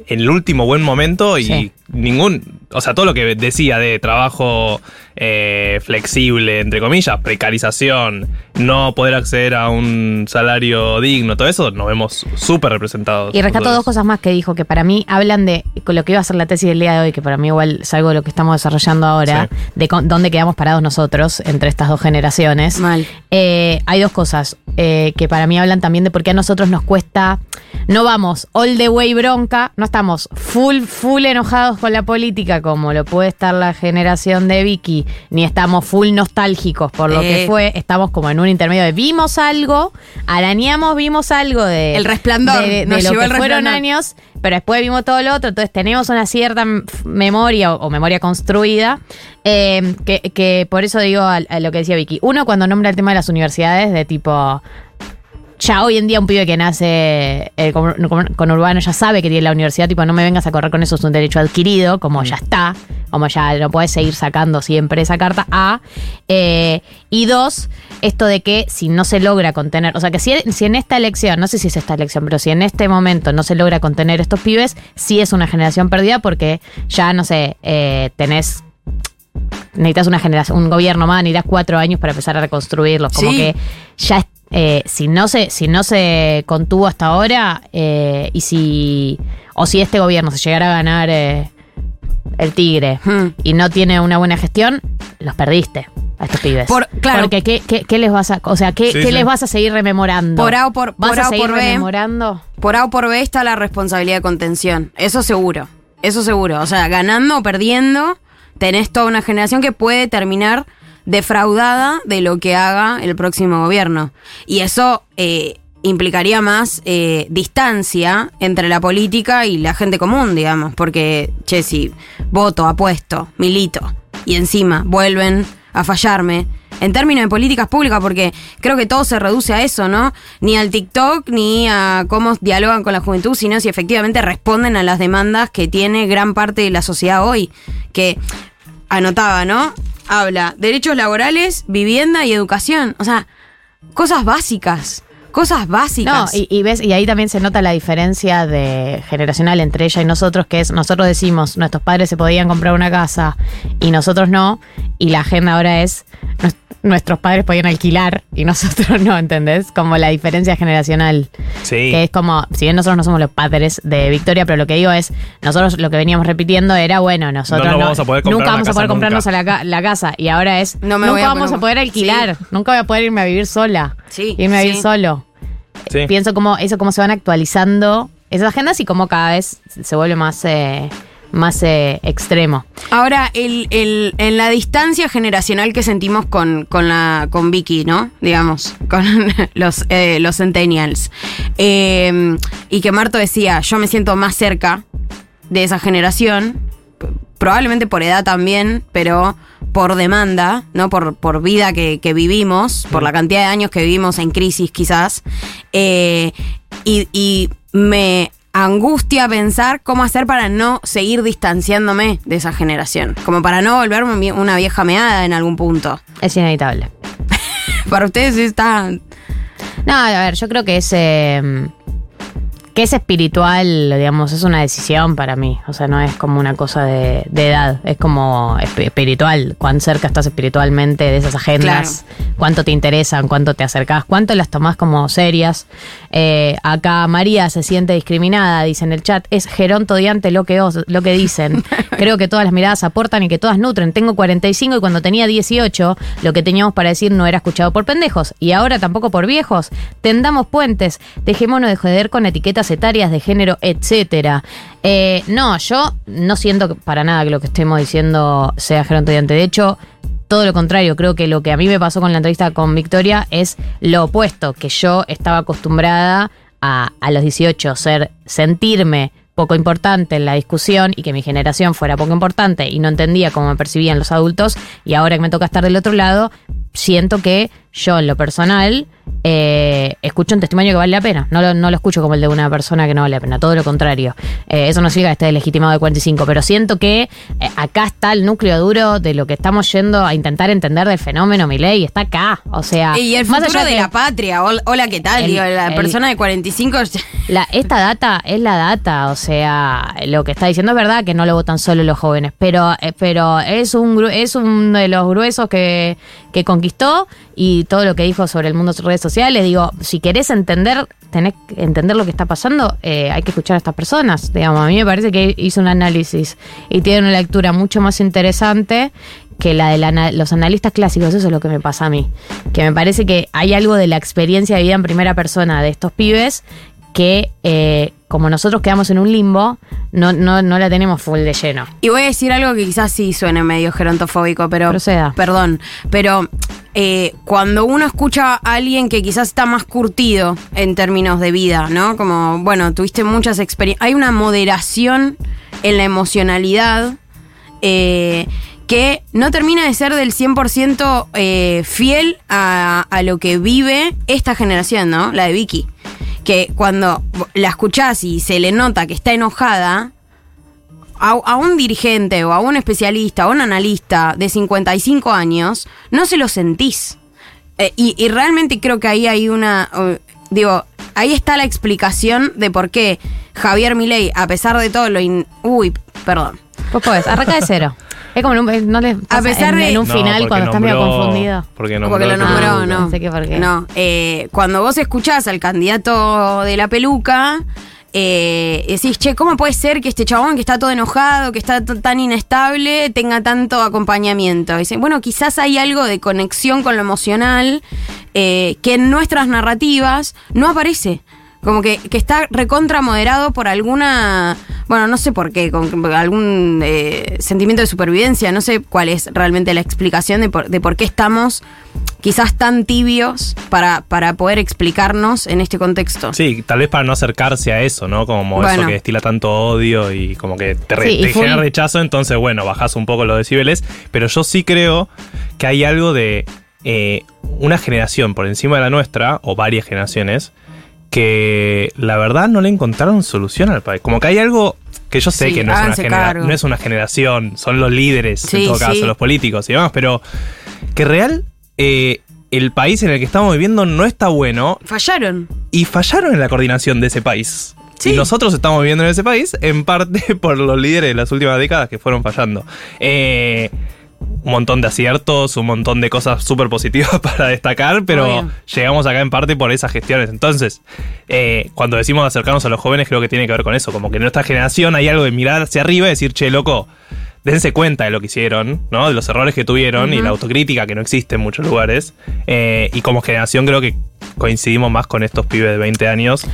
en el último buen momento y Sí. ningún, o sea, todo lo que decía de trabajo eh, flexible, entre comillas, precarización, no poder acceder a un salario digno, todo eso, nos vemos súper representados. Y rescato nosotros. dos cosas más que dijo, que para mí hablan de con lo que iba a ser la tesis del día de hoy, que para mí igual es algo de lo que estamos desarrollando ahora, de con- dónde quedamos parados nosotros entre estas dos generaciones. Mal. Eh, hay dos cosas eh, que para mí hablan también de por qué a nosotros nos cuesta, no vamos all the way bronca, no estamos full, full enojados con la política como lo puede estar la generación de Vicky, ni estamos full nostálgicos por lo que Eh. fue, estamos como en un intermedio de vimos algo, arañamos, vimos algo de... El resplandor, de, de nos lo llevó que el fueron resplandor. años, pero después vimos todo lo otro, entonces tenemos una cierta memoria o, o memoria construida, eh, que, que por eso digo a, a lo que decía Vicky. Uno cuando nombra el tema de las universidades, de tipo, ya hoy en día un pibe que nace eh, con, urbano ya sabe que tiene la universidad, tipo, no me vengas a correr con eso, es un derecho adquirido, como ya está, como ya no puedes seguir sacando siempre esa carta A. Eh, y dos, esto de que si no se logra contener, o sea, que si, si en esta elección, no sé si es esta elección, pero si en este momento no se logra contener estos pibes, sí es una generación perdida porque ya, no sé, eh, tenés necesitas una generación, un gobierno más, necesitas cuatro años para empezar a reconstruirlos. Como Sí. que ya eh, si no se, si no se contuvo hasta ahora, eh, y si. O si este gobierno se llegara a ganar eh, el tigre Hmm. y no tiene una buena gestión, los perdiste a estos pibes. Por- claro. Porque ¿qué, qué, qué les vas a. O sea, ¿qué, Sí, qué sí. les vas a seguir rememorando? Por A o por- ¿Vas por a A o seguir por B. rememorando? Por A o por B está la responsabilidad de contención. Eso seguro. Eso seguro. O sea, ganando o perdiendo, tenés toda una generación que puede terminar defraudada de lo que haga el próximo gobierno. Y eso eh, implicaría más eh, distancia entre la política y la gente común, digamos. Porque, che, si voto, apuesto, milito, y encima vuelven a fallarme. En términos de políticas públicas, porque creo que todo se reduce a eso, ¿no? Ni al TikTok, ni a cómo dialogan con la juventud, sino si efectivamente responden a las demandas que tiene gran parte de la sociedad hoy. Que anotaba, ¿no? Habla derechos laborales, vivienda y educación. O sea, cosas básicas. Cosas No, básicas. y, y ves, y ahí también se nota la diferencia de generacional entre ella y nosotros, que es, nosotros decimos, nuestros padres se podían comprar una casa y nosotros no, y la agenda ahora es, nuestros padres podían alquilar y nosotros [laughs] no, ¿entendés? Como la diferencia generacional. Sí. Que es como, si bien nosotros no somos los padres de Victoria, pero lo que digo es, nosotros lo que veníamos repitiendo era, bueno, nosotros No nos vamos a poder nunca vamos a poder comprarnos nunca. a la, ca- la casa, y ahora es, No me nunca voy a vamos a poder alquilar, nunca voy a poder irme a vivir sola, Sí, irme a vivir sí. solo Sí. pienso como eso cómo se van actualizando esas agendas y cómo cada vez se vuelve más eh, más eh, extremo. Ahora, el, el- en la distancia generacional que sentimos con, con, la, con Vicky, ¿no? Digamos, [laughs] con los, eh, los centennials. Eh, y que Marto decía, yo me siento más cerca de esa generación, probablemente por edad también, pero por demanda, ¿no? Por, por vida que, que vivimos, por la cantidad de años que vivimos en crisis quizás. Eh, y, y me angustia pensar cómo hacer para no seguir distanciándome de esa generación. Como para no volverme una vieja meada en algún punto. Es inevitable. [laughs] Para ustedes está... No, a ver, yo creo que es eh, que es espiritual, digamos, es una decisión para mí. O sea, no es como una cosa de, de edad, es como esp- espiritual. Cuán cerca estás espiritualmente de esas agendas, cuánto te interesan, cuánto te acercás, cuánto las tomás como serias. Eh, acá María se siente discriminada, dice en el chat. Es geronto odiante lo que, os- lo que dicen. [laughs] Creo que todas las miradas aportan y que todas nutren. Tengo 45 y cuando tenía 18, lo que teníamos para decir no era escuchado por pendejos. Y ahora tampoco por viejos. Tendamos puentes. Dejémonos de joder con etiquetas etarias de género, etcétera. Eh, no, yo no siento para nada que lo que estemos diciendo sea geronto odiante. De hecho, todo lo contrario, creo que lo que a mí me pasó con la entrevista con Victoria es lo opuesto, que yo estaba acostumbrada a, a los 18 ser, sentirme poco importante en la discusión y que mi generación fuera poco importante y no entendía cómo me percibían los adultos y ahora que me toca estar del otro lado, siento que yo en lo personal eh, escucho un testimonio que vale la pena. No lo, no lo escucho como el de una persona que no vale la pena, todo lo contrario. Eh, eso no significa que esté legitimado de 45, pero siento que eh, acá está el núcleo duro de lo que estamos yendo a intentar entender del fenómeno Milei, está acá. O sea, Y el más futuro allá de que- la patria. Hol- Hola, ¿qué tal? El- Digo, la el- persona de 45... [laughs] La, esta data es la data, o sea, lo que está diciendo es verdad que no lo votan solo los jóvenes, pero, pero es un es uno de los gruesos que, que conquistó y todo lo que dijo sobre el mundo de redes sociales, digo, si querés entender, tenés que entender lo que está pasando, eh, hay que escuchar a estas personas, digamos, a mí me parece que hizo un análisis y tiene una lectura mucho más interesante que la de la los analistas clásicos, eso es lo que me pasa a mí, que me parece que hay algo de la experiencia de vida en primera persona de estos pibes que, eh, como nosotros quedamos en un limbo, no, no, no la tenemos full de lleno. Y voy a decir algo que quizás sí suene medio gerontofóbico, pero. Proceda. Perdón. Pero eh, cuando uno escucha a alguien que quizás está más curtido en términos de vida, ¿no? Como, bueno, tuviste muchas experiencias. Hay una moderación en la emocionalidad. eh, que no termina de ser del 100% eh, fiel a, a lo que vive esta generación, ¿no? La de Vicky. Que cuando la escuchás y se le nota que está enojada, a, a un dirigente o a un especialista o a un analista de 55 años, no se lo sentís. Eh, y, y realmente creo que ahí hay una. eh, digo, ahí está la explicación de por qué Javier Milei, a pesar de todo lo. in- uy, perdón. Vos podés, arranca de cero. [laughs] Es como en un, no le pasa pesar en, de- en un No, final cuando estás medio confundido. Porque, nombró Porque lo nombró, no. No sé qué por qué. No, eh, cuando vos escuchás al candidato de la peluca, eh, decís, che, ¿cómo puede ser que este chabón que está todo enojado, que está tan inestable, tenga tanto acompañamiento? Dicen, bueno, quizás hay algo de conexión con lo emocional eh, que en nuestras narrativas no aparece. Como que, que está recontra moderado por alguna, bueno, no sé por qué, con algún eh, sentimiento de supervivencia, no sé cuál es realmente la explicación de por, de por qué estamos quizás tan tibios para, para poder explicarnos en este contexto. Sí, tal vez para no acercarse a eso, ¿no? Como Bueno. eso que destila tanto odio y como que te, re- Sí, y te full- genera rechazo, entonces, bueno, bajás un poco los decibeles. Pero yo sí creo que hay algo de eh, una generación por encima de la nuestra, o varias generaciones, que la verdad no le encontraron solución al país. Como que hay algo que yo sé Sí, que no es, una no es una generación, son los líderes, Sí, en todo caso, sí. los políticos y demás, pero que real... eh, el país en el que estamos viviendo no está bueno Fallaron. y fallaron en la coordinación de ese país. Sí. Y nosotros estamos viviendo en ese país en parte [laughs] por los líderes de las últimas décadas que fueron fallando. Eh, un montón de aciertos, un montón de cosas súper positivas [laughs] para destacar, pero Obvio. llegamos acá en parte por esas gestiones. Entonces, eh, cuando decimos acercarnos a los jóvenes, creo que tiene que ver con eso. Como que en nuestra generación hay algo de mirar hacia arriba y decir, che, loco, dense cuenta de lo que hicieron, ¿no? De los errores que tuvieron y la autocrítica que no existe en muchos lugares. Eh, y como generación creo que coincidimos más con estos pibes de 20 años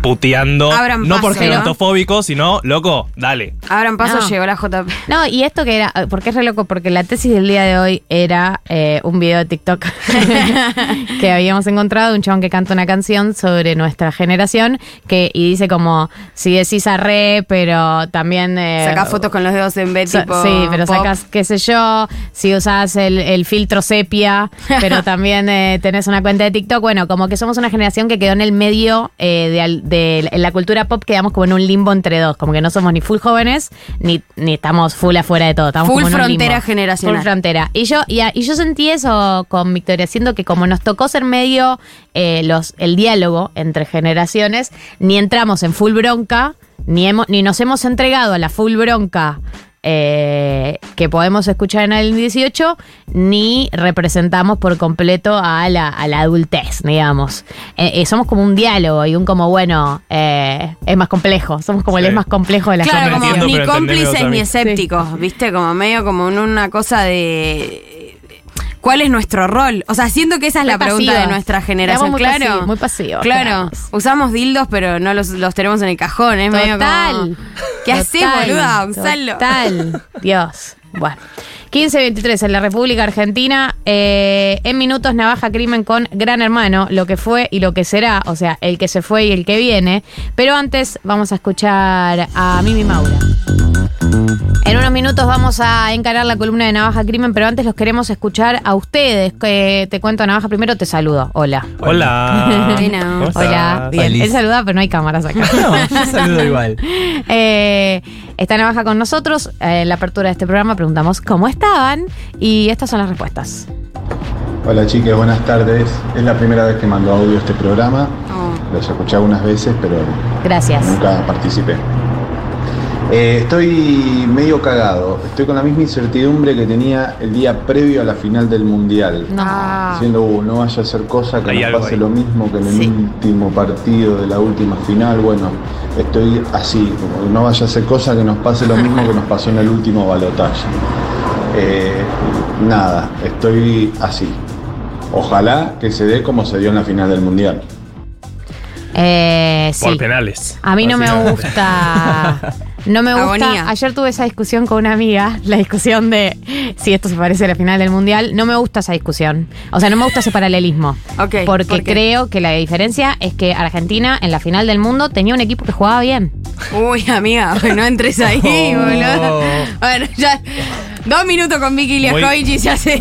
puteando, Abran no por paso, ¿no? gerontofóbicos, sino, loco, dale. Abran paso, No. llegó la JP. No, y esto que era, porque es re loco, porque la tesis del día de hoy era eh, un video de TikTok [laughs] que habíamos encontrado de un chabón que canta una canción sobre nuestra generación que y dice como, si decís arre, pero también... eh, Sacás fotos con los dedos en B, Sa- tipo. sí, pero pop. sacas, qué sé yo, si usas el, el filtro sepia, pero [laughs] también eh, tenés una cuenta de TikTok. Bueno, como que somos una generación que quedó en el medio eh, de, la cultura pop, quedamos como en un limbo entre dos. Como que no somos ni full jóvenes, ni, ni estamos full afuera de todo. Estamos Full como en un frontera limbo. generacional. Full frontera. Y yo, y yo sentí eso con Victoria, siendo que como nos tocó ser medio eh, los, el diálogo entre generaciones, ni entramos en full bronca, ni, hemos, ni nos hemos entregado a la full bronca eh, que podemos escuchar en el 18, ni representamos por completo a la, a la adultez, digamos. Eh, eh, somos como un diálogo y un como, bueno, eh, es más complejo. Somos como el Sí. es más complejo de la Claro, como entiendo, ni cómplices ni escépticos, ¿viste? Como medio como en una cosa de. ¿Cuál es nuestro rol? O sea, siento que esa es Muy la pregunta de nuestra generación. Muy claro. pasivos, muy pasivos Claro. Usamos dildos, pero no los, los tenemos en el cajón. Es medio Total. como. ¿Qué haces, boluda? Usalo. Total. Dios. Bueno. 1523 en la República Argentina. eh, en minutos, Navaja Crimen con Gran Hermano, lo que fue y lo que será. O sea, el que se fue y el que viene. Pero antes vamos a escuchar a Mimi Maura. En unos minutos vamos a encarar la columna de Navaja Crimen, pero antes los queremos escuchar a ustedes. Que te cuento, Navaja, primero te saludo. Hola. Hola. Bueno. ¿Cómo estás? Hola. Bien. Él saluda, pero no hay cámaras acá. No, yo saludo igual. [laughs] Eh, está Navaja con nosotros. Eh, en la apertura de este programa preguntamos cómo estaban y estas son las respuestas. Hola chicas, buenas tardes. Es la primera vez que mando audio a este programa. Oh. Los escuché algunas veces, pero Gracias. nunca participé. Eh, estoy medio cagado. Estoy con la misma incertidumbre que tenía el día previo a la final del Mundial. No. Ah. Diciendo, "Uh, no vaya a ser cosa que nos pase ahí. lo mismo que en el Sí. último partido de la última final. Bueno, estoy así. No vaya a ser cosa que nos pase lo mismo que nos pasó en el último balotaje. Eh, nada, estoy así. Ojalá que se dé como se dio en la final del Mundial. Eh, sí. Por penales. A mí no me gusta. [laughs] No me gusta. Agonía. Ayer tuve esa discusión con una amiga, [laughs] la discusión de si esto se parece a la final del mundial. No me gusta esa discusión. O sea, no me gusta ese paralelismo. [laughs] Ok, Porque creo que la diferencia es que Argentina en la final del mundo tenía un equipo que jugaba bien. Uy, amiga, [laughs] no entres ahí, Oh. boludo. Bueno, ya. Dos minutos con Vicky Liakovic y ya se.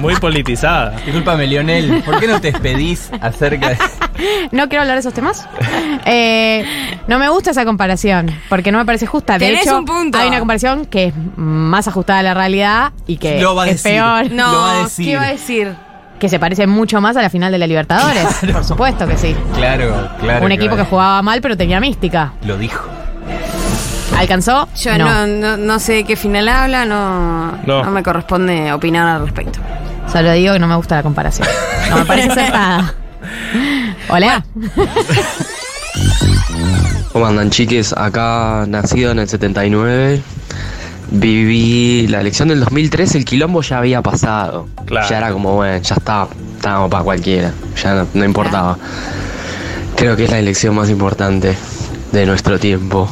Muy politizada. Disculpame, Lionel, ¿por qué no te despedís acerca de.? No quiero hablar de esos temas. Eh, no me gusta esa comparación, porque no me parece justa. De Tenés hecho, un punto. hay una comparación que es más ajustada a la realidad y que Lo va a es decir. peor. No, Lo va a decir. ¿qué va a decir? Que se parece mucho más a la final de la Libertadores. Por supuesto que sí. Claro, claro. un equipo que jugaba mal, pero tenía mística. Lo dijo. ¿Alcanzó? Yo no, no, no sé de qué final habla, no, No. no me corresponde opinar al respecto. Solo digo que no me gusta la comparación. No me parece [laughs] acertada. Hola. [laughs] ¿Cómo andan chiques? Acá nacido en el 79, viví la elección del 2003, el quilombo ya había pasado. Claro. Ya era como, bueno, ya está, estábamos para cualquiera, ya no, no importaba. Creo que es la elección más importante de nuestro tiempo.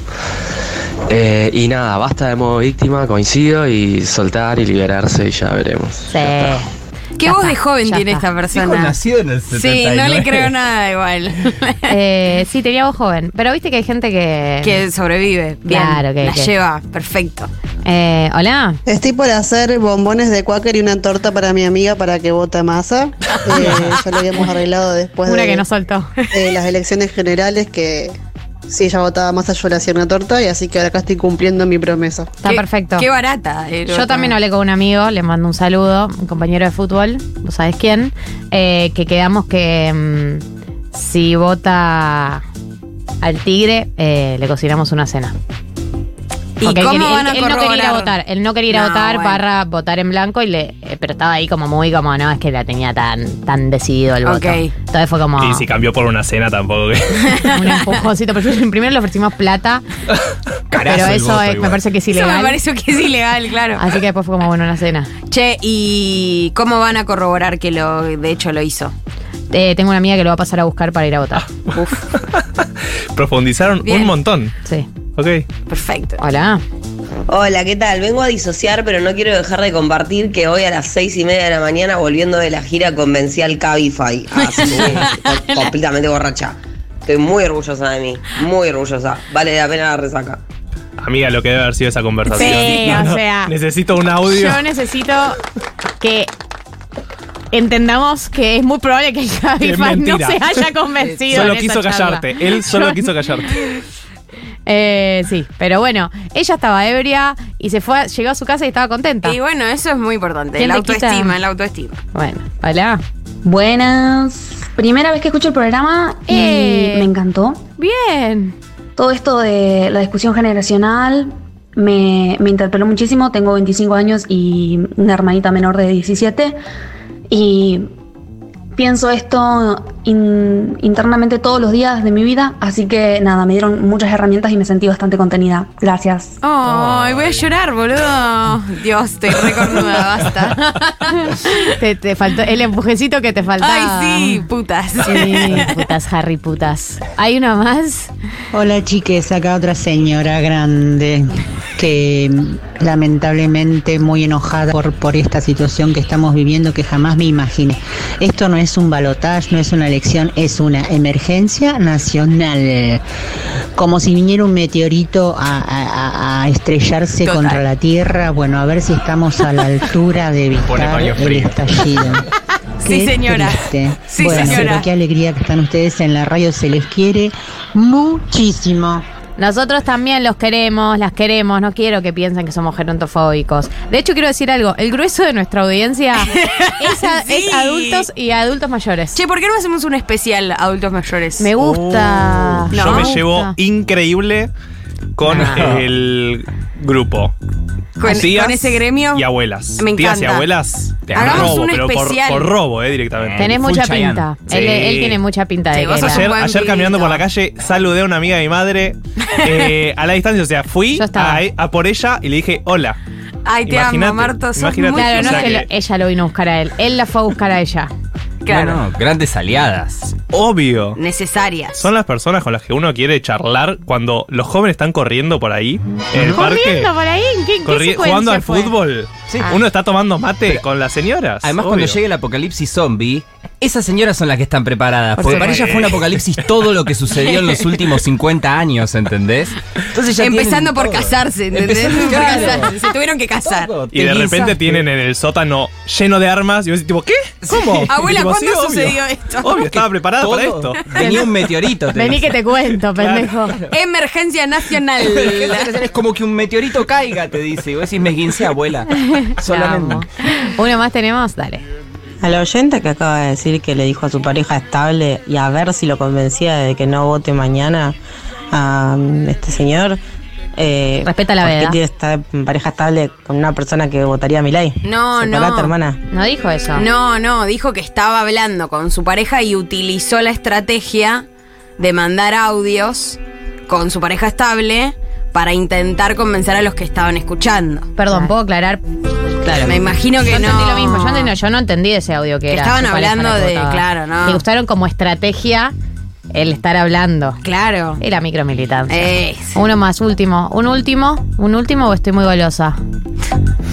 Eh, y nada, basta de modo víctima, coincido, y soltar y liberarse y ya veremos. Sí. ¿Qué Ya voz está, de joven tiene está. esta persona? Dijo nacido en el Sí, 79. no le creo nada igual. [laughs] Eh, sí, tenía voz joven. Pero viste que hay gente que. que sobrevive. Bien. Claro, que- La que- lleva. Perfecto. Eh, Hola. Estoy por hacer bombones de cuáquer y una torta para mi amiga para que vote masa. Eh, [laughs] ya lo habíamos arreglado después Una de que no soltó. eh, las elecciones generales que si ella votaba masa yo le hacía una torta y así que ahora acá estoy cumpliendo mi promesa. Está Qué- perfecto. Qué barata. eh, Yo también hablé con un amigo, le mando un saludo, un compañero de fútbol, vos sabés quién, eh, que quedamos que mm, si vota al tigre, eh, le cocinamos una cena. ¿Y Porque él cómo quería- van a él, él no quería ir a votar, él no quería ir a No, votar bueno. barra votar en blanco y le, eh, pero estaba ahí como muy como no es que la tenía tan tan decidido el Ok. voto. Entonces fue como Y si cambió por una cena tampoco [laughs] un empujoncito, pero yo primero le ofrecimos plata, [laughs] Carazo pero eso es- me parece que es Eso ilegal. me parece que es ilegal, claro. Así que después fue como bueno una cena. Che, ¿y cómo van a corroborar que lo de hecho lo hizo? Eh, tengo una amiga que lo va a pasar a buscar para ir a votar. [laughs] Profundizaron Bien. un montón. Sí. Ok. Perfecto. Hola. Hola, ¿qué tal? Vengo a disociar, pero no quiero dejar de compartir que hoy a las seis y media de la mañana, volviendo de la gira, convencí al Cabify. [laughs] Así que, completamente borracha. Estoy muy orgullosa de mí, muy orgullosa. Vale la pena la resaca. Amiga, lo que debe haber sido esa conversación. Sí, o sea, Necesito un audio. Yo necesito que entendamos que es muy probable que el Cabify no se haya convencido. Solo en quiso esa charla. callarte. Él solo Yo- quiso callarte. [laughs] Eh, sí, pero bueno, ella estaba ebria y se fue, llegó a su casa y estaba contenta. Y bueno, eso es muy importante. ¿Quién La te quita? autoestima, la autoestima. Bueno, hola. Buenas. Primera vez que escucho el programa y Eh. me encantó. Bien. Todo esto de la discusión generacional me, me interpeló muchísimo. Tengo 25 años y una hermanita menor de 17. Y pienso esto in- internamente todos los días de mi vida. Así que nada, me dieron muchas herramientas y me sentí bastante contenida. Gracias. Ay, voy a llorar, boludo. Dios, estoy recornuda, [laughs] basta. Te, te faltó el empujecito que te faltaba. Ay, sí, putas. Sí, putas, Harry, putas. ¿Hay una más? Hola chiques, acá otra señora grande que lamentablemente muy enojada por, por esta situación que estamos viviendo que jamás me imaginé. Esto no es un balotaje, no es una elección, es una emergencia nacional. Como si viniera un meteorito a, a- a- a estrellarse Total. contra la Tierra. Bueno, a ver si estamos a la altura de [laughs] evitar el estallido. [laughs] Sí, señora. triste. Sí, bueno, señora. pero qué alegría que están ustedes en la radio, se les quiere muchísimo. Nosotros también los queremos, las queremos, no quiero que piensen que somos gerontofóbicos. De hecho, quiero decir algo, el grueso de nuestra audiencia [laughs] es, a- Sí. es adultos y adultos mayores. Che, ¿por qué no hacemos un especial adultos mayores? Me gusta. Yo No, me me llevo increíble con No. el grupo. Con- Tías con ese gremio. Y abuelas. Me Tías y encanta. abuelas. Te Hagamos robo, un pero por, especial. por robo, eh, directamente. Tenés Full mucha Chayanne. pinta. Sí. Él, él tiene mucha pinta Sí, de que Ayer, caminando por la calle saludé a una amiga de mi madre eh, a la distancia. O sea, fui a, a por ella y le dije hola. Ay, te Imagínate, amo, Marto. Claro, no O sea es que, ella lo vino a buscar a él, él la fue a buscar a ella. Claro. No, no, grandes aliadas. Obvio. necesarias. Son las personas con las que uno quiere charlar cuando los jóvenes están corriendo por ahí en el parque. Corriendo por ahí, ¿en qué, en qué jugando al fue? fútbol. Sí. Uno está tomando mate con las señoras. Además, obvio. cuando llegue el apocalipsis zombie, esas señoras son las que están preparadas. Por Porque para ellas fue un apocalipsis todo lo que sucedió en los [laughs] últimos 50 años, ¿entendés? Entonces ya Empezando por todo. casarse, ¿entendés? Empezando- Por claro. casarse, Se tuvieron que casar. Y de repente tienen en el sótano lleno de armas y vos decís, tipo, ¿qué? ¿Cómo? [laughs] Abuela, ¿cuándo "Sí, obvio". sucedió esto? Obvio, estaba preparada para Todo. esto. Venía un meteorito. te Vení que te cuento, [laughs] pendejo. Emergencia nacional. Es como que un meteorito caiga, te dice. Y vos decís, me guince, abuela. Solamente. Uno más tenemos, dale. A la oyente que acaba de decir que le dijo a su pareja estable y a ver si lo convencía de que no vote mañana a mm, este señor. Eh, Respeta la ¿por qué veda. tiene esta pareja estable con una persona que votaría a mi ley? No, Separate, no. hermana. No dijo eso. No, no, dijo que estaba hablando con su pareja y utilizó la estrategia de mandar audios con su pareja estable para intentar convencer a los que estaban escuchando. Perdón, ¿puedo aclarar? Claro. Me imagino que yo no. entendí lo mismo. Yo, entendí- yo no entendí ese audio que, Que era. estaban hablando de- votaba. claro, no. Que usaron como estrategia el estar hablando. Claro. Y la micromilitancia. Es. Uno más, último. ¿Un último? ¿Un último o estoy muy golosa?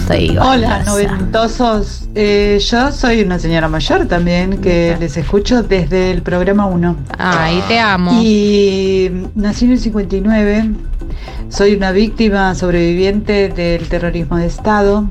Estoy Hola, noventosos. Eh, yo soy una señora mayor también que les escucho desde el programa 1. Ay, te amo. Y nací en el 59. Soy una víctima sobreviviente del terrorismo de Estado.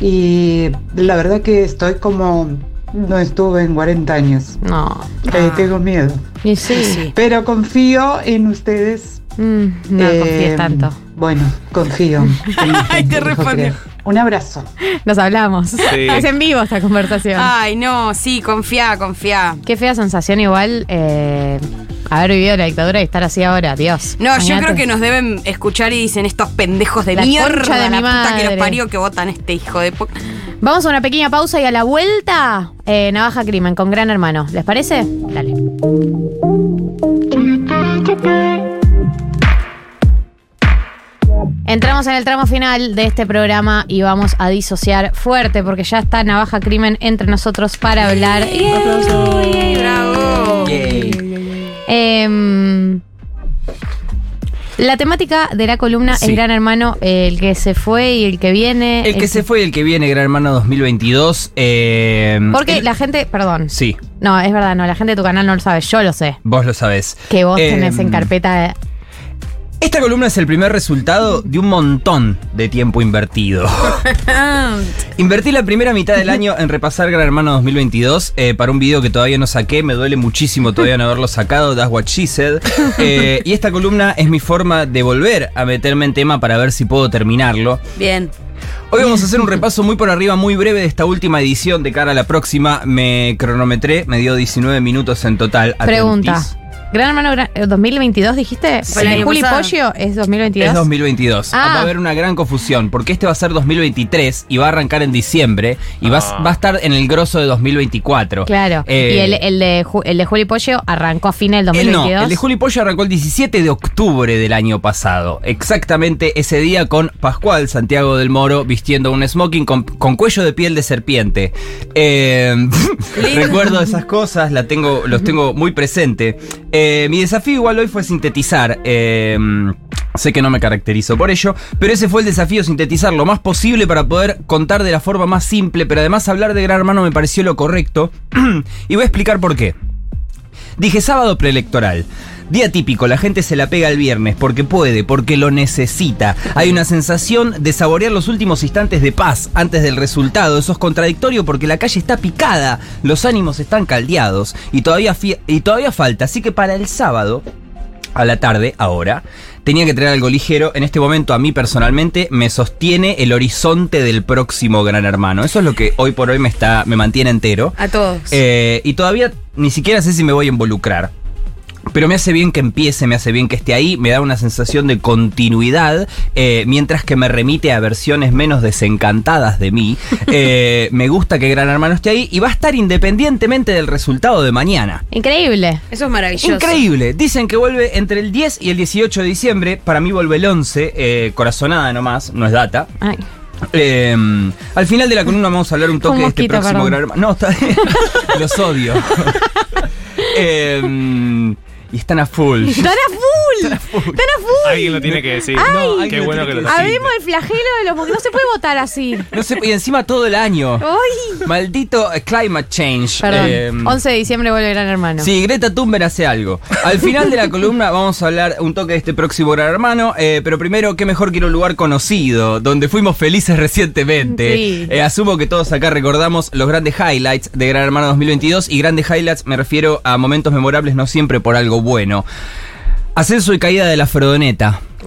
Y la verdad que estoy como... No estuve en 40 años. No. Eh, tengo miedo. Y sí. Pero confío en ustedes. Mm, no Eh, confíes tanto. Bueno, confío. [laughs] Ay, te respondió. Un abrazo. Nos hablamos. Sí. Es en vivo esta conversación. Ay, no, sí, confía, confía. Qué fea sensación igual eh, haber vivido la dictadura y estar así ahora, Dios. No, yo creo que nos deben escuchar y dicen estos pendejos de La mierda, de la mi puta que los parió que votan este hijo de Vamos a una pequeña pausa y a la vuelta, eh, Navaja Crimen con Gran Hermano. ¿Les parece? Dale. Entramos en el tramo final de este programa y vamos a disociar fuerte porque ya está Navaja Crimen entre nosotros para hablar. ¡Yay, bravo! Em, la temática de la columna Sí. es Gran Hermano, el que se fue y el que viene. El que se fue y el que viene, Gran Hermano 2022. eh, Porque el- la gente, perdón. Sí, No, es verdad, no, la gente de tu canal no lo sabe, yo lo sé. vos lo sabés. Que vos Eh, tenés en carpeta. Esta columna es el primer resultado de un montón de tiempo invertido. [laughs] Invertí la primera mitad del año en repasar Gran Hermano 2022 eh, para un video que todavía no saqué. Me duele muchísimo todavía no haberlo sacado. That's what she said. [laughs] Eh, y esta columna es mi forma de volver a meterme en tema para ver si puedo terminarlo. Bien. Hoy vamos a hacer un repaso muy por arriba, muy breve de esta última edición de cara a la próxima. Me cronometré, me dio 19 minutos en total. Pregunta. Atentis. Gran Hermano Gran- eh, 2022, dijiste. Sí. ¿El de El año Juli. Pollo es 2022? Es 2022. Ah. Va a haber una gran confusión, porque este va a ser 2023 y va a arrancar en diciembre y va, a- va a estar en el grosso de 2024. Claro. Eh, y el, el de, el de Juli Pollo arrancó a fines del él no, 2022. el de Juli Pollo arrancó el 17 de octubre del año pasado. Exactamente ese día con Pascual Santiago del Moro vistiendo un smoking con, con cuello de piel de serpiente. Eh, [laughs] recuerdo esas cosas, la tengo, los tengo muy presente. Eh, mi desafío igual hoy fue sintetizar. eh, Sé que no me caracterizo por ello, pero ese fue el desafío, sintetizar lo más posible para poder contar de la forma más simple, pero además hablar de Gran Hermano me pareció lo correcto. [clears throat] y voy a explicar por qué. Dije sábado preelectoral. Día típico, la gente se la pega el viernes porque puede, porque lo necesita. Hay una sensación de saborear los últimos instantes de paz antes del resultado. Eso es contradictorio porque la calle está picada, los ánimos están caldeados y todavía, y todavía falta. Así que para el sábado, a la tarde, ahora, tenía que traer algo ligero. En este momento, a mí personalmente, me sostiene el horizonte del próximo Gran Hermano. Eso es lo que hoy por hoy me, está, me mantiene entero. A todos. Eh, y todavía ni siquiera sé si me voy a involucrar. Pero me hace bien que empiece, me hace bien que esté ahí, me da una sensación de continuidad, eh, mientras que me remite a versiones menos desencantadas de mí. Eh, [laughs] me gusta que Gran Hermano esté ahí y va a estar independientemente del resultado de mañana. Increíble. Eso es maravilloso. Increíble. Dicen que vuelve entre el 10 y el 18 de diciembre. Para mí vuelve el 11, eh, corazonada nomás, no es data. Ay. Eh, al final de la columna vamos a hablar un toque Un de este próximo perdón. gran hermano. No, está bien. [laughs] Los odio. [laughs] Eh, y [laughs] están a full. ¡Están a full! ¡Están a full! Alguien lo tiene que decir. Ay, Qué bueno que lo decís. Habemos el flagelo de los porque no se puede votar así. No y encima todo el año. ¡Ay! Maldito eh, climate change. Perdón. Eh, 11 de diciembre vuelve Gran Hermano. Sí, Greta Thunberg hace algo. Al final de la columna vamos a hablar un toque de este próximo Gran Hermano, eh, pero primero, qué mejor que ir a un lugar conocido, donde fuimos felices recientemente. Sí. Eh, asumo que todos acá recordamos los grandes highlights de Gran Hermano 2022 y grandes highlights me refiero a momentos memorables no siempre por algo bueno. Ascenso y caída de la Frodoneta. [laughs]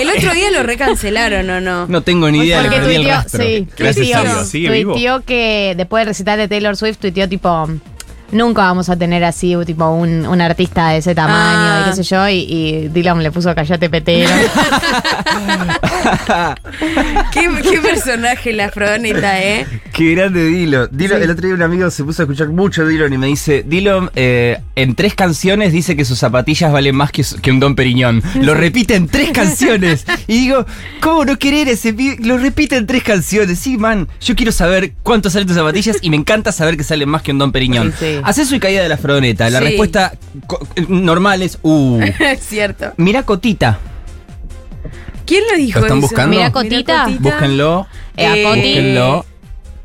El otro día lo recancelaron, ¿o no? No tengo ni idea, le Porque el tuiteó, rastro. sí, Gracias a tuiteó, Dios. Sigue vivo. tuiteó que después del recital de Taylor Swift, tuiteó tipo. Nunca vamos a tener así, tipo, un, un artista de ese tamaño Ah. y qué sé yo. Y, y Dylan le puso callate petero. [laughs] ¿Qué, qué personaje la Frodoneta, ¿eh? Qué grande Dilo. Dilo Sí. El otro día un amigo se puso a escuchar mucho Dillon y me dice, Dillon eh, en tres canciones dice que sus zapatillas valen más que, su- que un Don Periñón. Lo repite en tres canciones. Y digo, ¿cómo no querer ese? Lo repite en tres canciones. Sí, man, yo quiero saber cuánto salen tus zapatillas y me encanta saber que salen más que un Don Periñón. Sí, sí. Ascenso y caída de la frodoneta. La Sí. respuesta co- normal es, uh. [laughs] Es cierto. Mira Cotita. ¿Quién lo dijo ¿Lo están eso? buscando? Mira, Cotita. Búsquenlo. Eh, a Eh, Coti, Búsquenlo.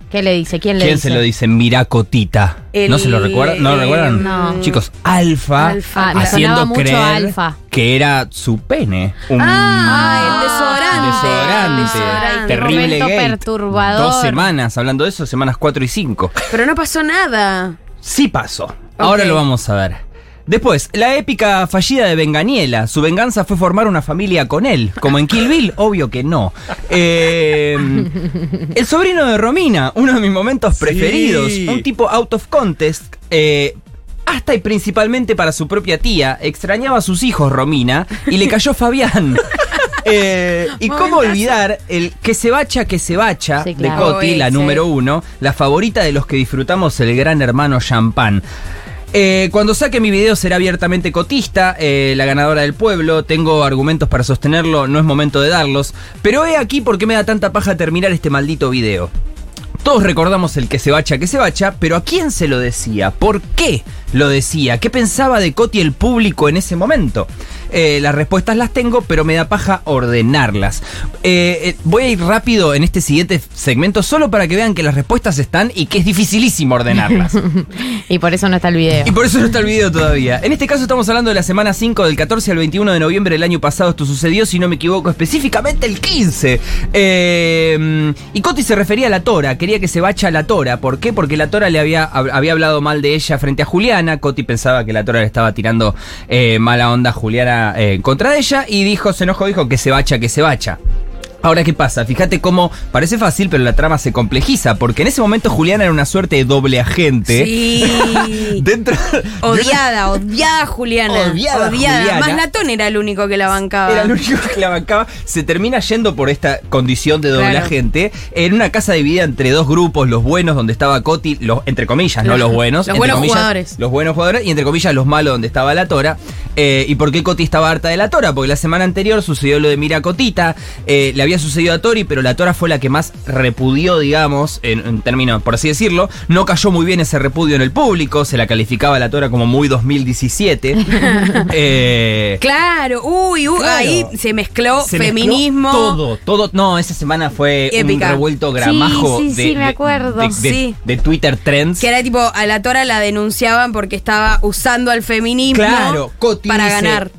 ¿Qué le dice? ¿Quién le ¿Quién dice? se lo dice? Mira Cotita. El- ¿No se lo recuerdan? ¿No lo eh, recuerdan? no. Chicos, Alfa, Alfa, Ah, me haciendo sonaba mucho creer Alfa. que era su pene. Un Ah, el desodorante. desodorante. Desodorante. Terrible Momento gate. perturbador. Dos semanas, hablando de eso, semanas 4 y 5. Pero no pasó nada. Sí pasó. Ahora Ok. lo vamos a ver. Después, la épica fallida de Benganiela. Su venganza fue formar una familia con él. Como en Kill Bill, obvio que no. Eh, el sobrino de Romina, uno de mis momentos preferidos. Un tipo out of contest. eh, hasta y principalmente para su propia tía. Extrañaba a sus hijos, Romina, y le cayó Fabián. Eh, y cómo olvidar el que se bacha, que se bacha Sí, de. Coti, la número uno, la favorita de los que disfrutamos el gran hermano champán. Eh, cuando saque mi video será abiertamente cotista, eh, la ganadora del pueblo, tengo argumentos para sostenerlo, no es momento de darlos, pero he aquí por qué me da tanta paja terminar este maldito video. Todos recordamos el que se bacha, que se bacha, pero ¿a quién se lo decía? ¿Por qué lo decía? ¿Qué pensaba de Coti el público en ese momento? Eh, las respuestas las tengo, pero me da paja ordenarlas. Eh, eh, voy a ir rápido en este siguiente segmento solo para que vean que las respuestas están y que es dificilísimo ordenarlas. [laughs] Y por eso no está el video. Y por eso no está el video todavía. En este caso estamos hablando de la semana 5 del 14 al 21 de noviembre del año pasado. Esto sucedió, si no me equivoco, específicamente el 15. Eh, y Coti se refería a la Tora, quería que se bacha a la Tora. ¿Por qué? Porque la Tora le había, hab- había hablado mal de ella frente a Coti pensaba que la Tora le estaba tirando eh, mala onda a Juliana eh, contra ella y dijo, se enojó, dijo que se bacha, que se bacha. Ahora, ¿qué pasa? Fíjate cómo parece fácil, pero la trama se complejiza, porque en ese momento Juliana era una suerte de doble agente. Sí. [laughs] Dentro, [laughs] Odiada, odiada Juliana. Odiada Juliana. Más Latón era el único que la bancaba. Era el único que la bancaba. Se termina yendo por esta condición de doble Claro. agente en una casa dividida entre dos grupos, los buenos donde estaba Coti, los, entre comillas, no Los- los buenos. los entre buenos comillas, jugadores. Los buenos jugadores y entre comillas los malos donde estaba la Tora. Eh, ¿Y por qué Coti estaba harta de la Tora? Porque la semana anterior sucedió lo de Mira Cotita, eh, le había sucedido a Tori, pero la Tora fue la que más repudió, digamos, en, en términos, por así decirlo. No cayó muy bien ese repudio en el público, se la calificaba a la Tora como muy 2017. [laughs] eh, Claro, uy, uy, Claro. ahí se mezcló se mezcló feminismo. Todo, todo. No, esa semana fue Épica. un revuelto gramajo Sí, sí, de, sí, me acuerdo. de- de- Sí. de Twitter Trends. Que era tipo, a la Tora la denunciaban porque estaba usando al feminismo Claro, Coti para dice, ganar.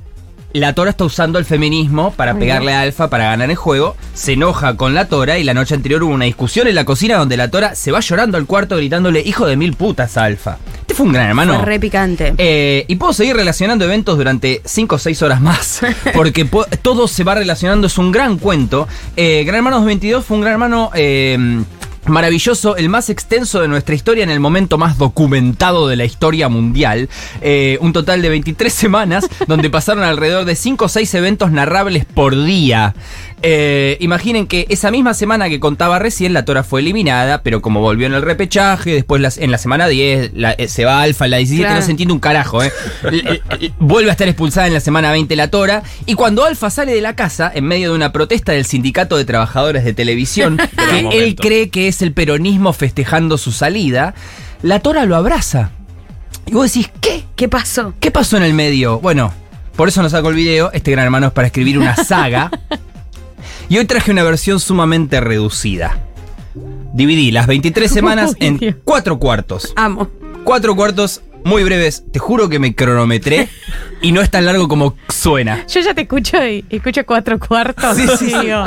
La Tora está usando el feminismo para pegarle a Alfa para ganar el juego. Se enoja con la Tora y la noche anterior hubo una discusión en la cocina donde la Tora se va llorando al cuarto gritándole hijo de mil putas a Alfa. Este fue un gran hermano. Fue re picante. Eh, y puedo seguir relacionando eventos durante 5 o 6 horas más. [laughs] Porque po- todo se va relacionando, es un gran cuento. Eh, gran Hermano 22 fue un gran hermano. eh, Maravilloso, el más extenso de nuestra historia en el momento más documentado de la historia mundial. Eh, un total de 23 [laughs] semanas donde pasaron alrededor de 5 o 6 eventos narrables por día. Eh, imaginen que esa misma semana que contaba recién, la Tora fue eliminada, pero como volvió en el repechaje, después las- en la semana 10 la- eh, se va Alfa, en la 17 Claro. no se entiende un carajo, ¿eh? Vuelve a estar expulsada en la semana 20 la Tora, y cuando Alfa sale de la casa, en medio de una protesta del sindicato de trabajadores de televisión, [laughs] que él cree que es el peronismo festejando su salida, la Tora lo abraza. Y vos decís, ¿qué? ¿Qué pasó? ¿Qué pasó en el medio? Bueno, por eso nos saco el video. Este gran hermano es para escribir una [laughs] saga. y hoy traje una versión sumamente reducida. Dividí las 23 [laughs] semanas en cuatro cuartos. Amo. Cuatro cuartos muy breves. Te juro que me cronometré y no es tan largo como suena. Yo ya te escucho y escucho cuatro cuartos. Sí, sí, y digo,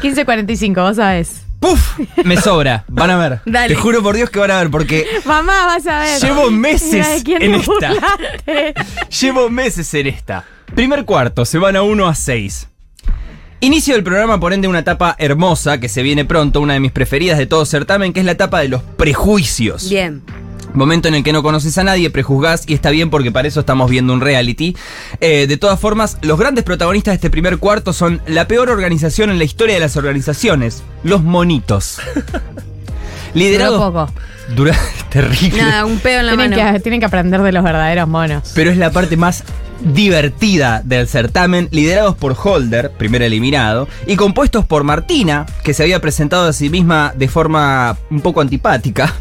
15.45, vos sabés. ¡Puf! Me sobra. Van a ver. Dale. Te juro por Dios que van a ver porque Mamá, vas a ver. Llevo meses Mira en esta. Llevo meses en esta. Primer cuarto, semana 1 a 6. Inicio del programa, por ende, una etapa hermosa que se viene pronto, una de mis preferidas de todo certamen, que es la etapa de los prejuicios. Bien. Momento en el que no conoces a nadie, prejuzgás y está bien porque para eso estamos viendo un reality. Eh, de todas formas, los grandes protagonistas de este primer cuarto son la peor organización en la historia de las organizaciones, los monitos. [laughs] Liderado. Duró poco. Dura [laughs] terrible. Nada, un pedo en la Tienen mano. que, tienen que aprender de los verdaderos monos. pero es la parte más divertida del certamen, liderados por Holder, primer eliminado, y compuestos por Martina, que se había presentado a sí misma de forma un poco antipática.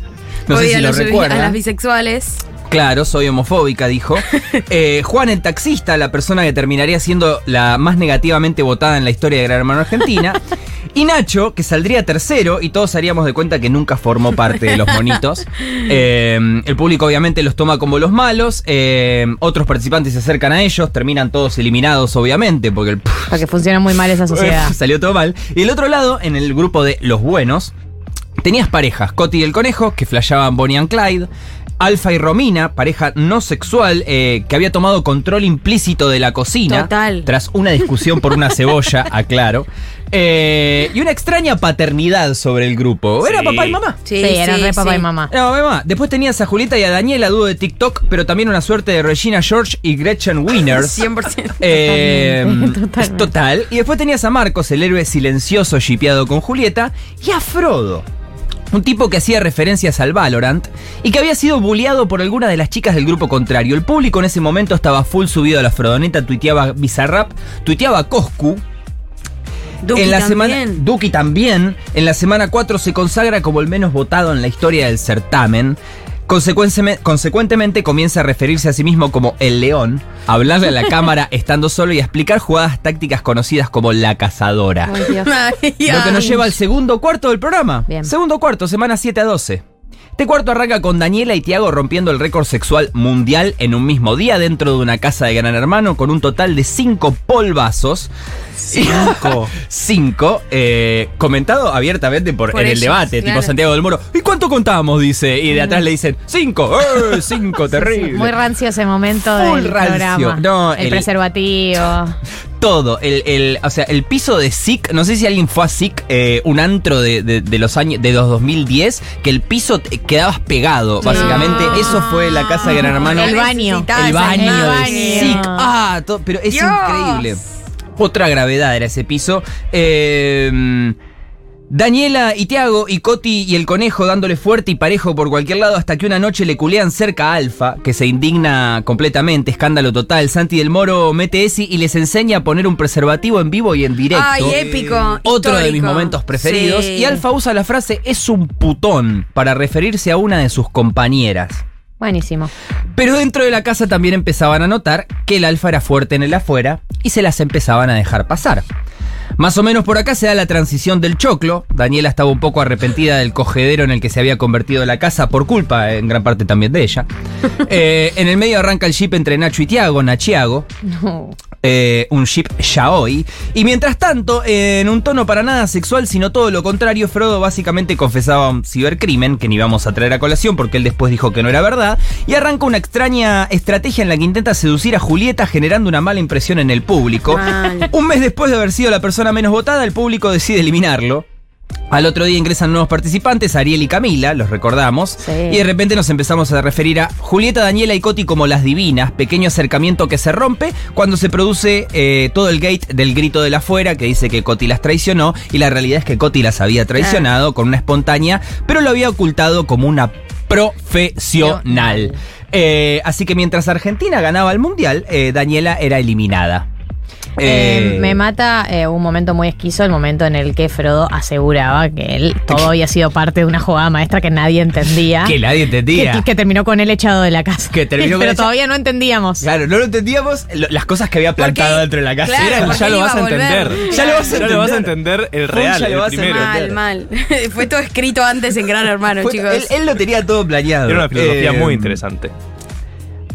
No sé si a lo los- a las bisexuales. Claro, soy homofóbica, dijo. [laughs] Eh, Juan el taxista, la persona que terminaría siendo la más negativamente votada en la historia de Gran Hermano Argentina. [laughs] Y Nacho, que saldría tercero y todos haríamos de cuenta que nunca formó parte de los monitos. [laughs] Eh, el público obviamente los toma como los malos. eh, otros participantes se acercan a ellos, terminan todos eliminados obviamente, porque el Porque funciona muy mal esa sociedad. Salió todo mal. Y el otro lado, en el grupo de los buenos, tenías parejas, Coti y el conejo, que flasheaban Bonnie and Clyde. Alfa y Romina, pareja no sexual, eh, que había tomado control implícito de la cocina. Total. Tras una discusión por una cebolla, [laughs] aclaro. Eh, y una extraña paternidad sobre el grupo. ¿Era Sí. papá y mamá? Sí, eran re papá y mamá. No, mamá. Después tenías a Julieta y a Daniela, dúo de TikTok, pero también una suerte de Regina George y Gretchen Winners. 100%. [laughs] Eh, Totalmente, total. Y después tenías a Marcos, el héroe silencioso shipeado con Julieta, y a Frodo. Un tipo que hacía referencias al Valorant y que había sido bulleado por alguna de las chicas del grupo contrario. El público en ese momento estaba full subido a la Frodoneta, tuiteaba Bizarrap, tuiteaba Coscu. Duki en la también. semana Duki también. En la semana 4 se consagra como el menos votado en la historia del certamen. Consecuentemente comienza a referirse a sí mismo como el león, a hablarle a la [laughs] cámara estando solo y a explicar jugadas tácticas conocidas como la cazadora. Ay, Dios. Lo que nos lleva al segundo cuarto del programa. Bien. Segundo cuarto, semana 7 a 12. Este cuarto arranca con Daniela y Tiago rompiendo el récord sexual mundial en un mismo día dentro de una casa de Gran Hermano con un total de cinco polvazos. Cinco. [laughs] Cinco, eh, comentado abiertamente por, Por en el debate, claro. tipo Santiago del Moro. ¿Y cuánto contamos? Dice. Y de atrás le dicen, cinco, [laughs] ¡eh! cinco, terrible. Muy rancio ese momento Full del rancio. programa. No, el, el- preservativo. [laughs] Todo, el, el- o sea, el piso de SIC, no sé si alguien fue a SIC, eh, un antro de, de- de los años, de los 2010, que el piso te- quedabas pegado, básicamente. Eso fue la casa de Gran Hermano. El baño. El baño El de. SIC. Ah, to- pero es Dios. increíble. Otra gravedad era ese piso. Eh, Daniela y Tiago y Coti y el conejo dándole fuerte y parejo por cualquier lado hasta que una noche le culean cerca a Alfa, que se indigna completamente, escándalo total. Santi del Moro mete ese y les enseña a poner un preservativo en vivo y en directo. Ay, épico. Otro de mis momentos preferidos. Sí. Y Alfa usa la frase es un putón para referirse a una de sus compañeras. Buenísimo. Pero dentro de la casa también empezaban a notar que el alfa era fuerte en el afuera y se las empezaban a dejar pasar. Más o menos por acá se da la transición del choclo. Daniela estaba un poco arrepentida del cogedero en el que se había convertido la casa por culpa, en gran parte también de ella. [laughs] Eh, en el medio arranca el ship entre Nacho y Tiago, Nachiago. No. Eh, un ship yaoi. Y mientras tanto, en un tono para nada sexual, sino todo lo contrario, Frodo básicamente confesaba un cibercrimen, que ni vamos a traer a colación porque él después dijo que no era verdad, y arranca una extraña estrategia en la que intenta seducir a Julieta generando una mala impresión en el público. Mal. Un mes después de haber sido la persona menos votada, el público decide eliminarlo. Al otro día ingresan nuevos participantes, Ariel y Camila, los recordamos. Y de repente nos empezamos a referir a Julieta, Daniela y Coti como las divinas, pequeño acercamiento que se rompe cuando se produce eh, todo el gate del grito de la afuera que dice que Coti las traicionó y la realidad es que Coti las había traicionado con una espontánea, pero lo había ocultado como una profesional. Eh, así que mientras Argentina ganaba el mundial, eh, Daniela era eliminada. Eh, Eh, me mata eh, un momento muy esquizo, el momento en el que Frodo aseguraba que él todo [laughs] había sido parte de una jugada maestra que nadie entendía. Que nadie entendía. Que, que terminó con él echado de la casa. Que terminó con Pero todavía no entendíamos. Claro, no lo entendíamos lo- las cosas que había plantado dentro de la casa. claro, ya lo vas a a entender. Ya lo vas a Ya lo vas a entender. el real, ya lo el vas a primero. entender. Mal, mal. [laughs] Fue todo escrito antes en Gran Hermano, Fue- chicos. él, él lo tenía todo planeado. Era una filosofía Eh, muy interesante.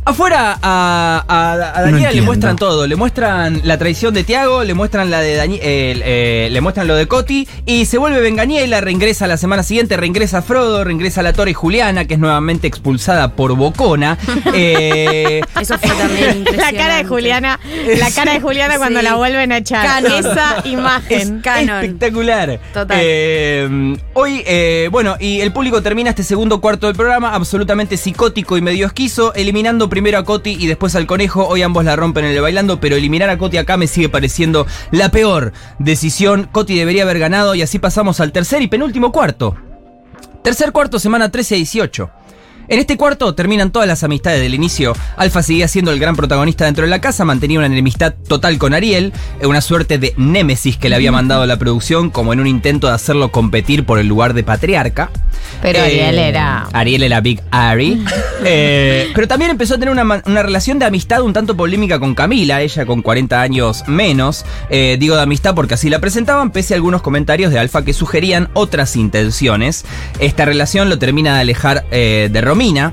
Afuera a, a, a Daniela le muestran todo, le muestran la traición de Tiago, le muestran la de Dani- eh, eh, le muestran lo de Coti y se vuelve Venganiela, reingresa la semana siguiente, reingresa Frodo, reingresa la Torre Juliana, que es nuevamente expulsada por Bocona. [laughs] Eh, Eso fue también [laughs] La cara de Juliana, la cara de Juliana cuando Sí. la vuelven a echar. Canon. Esa imagen. Canon. Espectacular. Total. Eh, hoy, eh, bueno, y el público termina este segundo cuarto del programa absolutamente psicótico y medio esquizo, eliminando primero a Coti y después al conejo. Hoy ambos la rompen en el bailando, pero eliminar a Coti acá me sigue pareciendo la peor decisión. Coti debería haber ganado y así pasamos al tercer y penúltimo cuarto. Tercer cuarto, semana 13 a 18. En este cuarto terminan todas las amistades del inicio. Alfa seguía siendo el gran protagonista dentro de la casa, mantenía una enemistad total con Ariel, eh, una suerte de némesis que le había mandado la producción, como en un intento de hacerlo competir por el lugar de patriarca. Pero Eh, Ariel era. Ariel era Big Ari. [laughs] Eh, pero también empezó a tener una, relación de amistad un tanto polémica con Camila, ella con 40 años menos. Eh, digo de amistad porque así la presentaban, pese a algunos comentarios de Alfa que sugerían otras intenciones. Esta relación lo termina de alejar de Romina.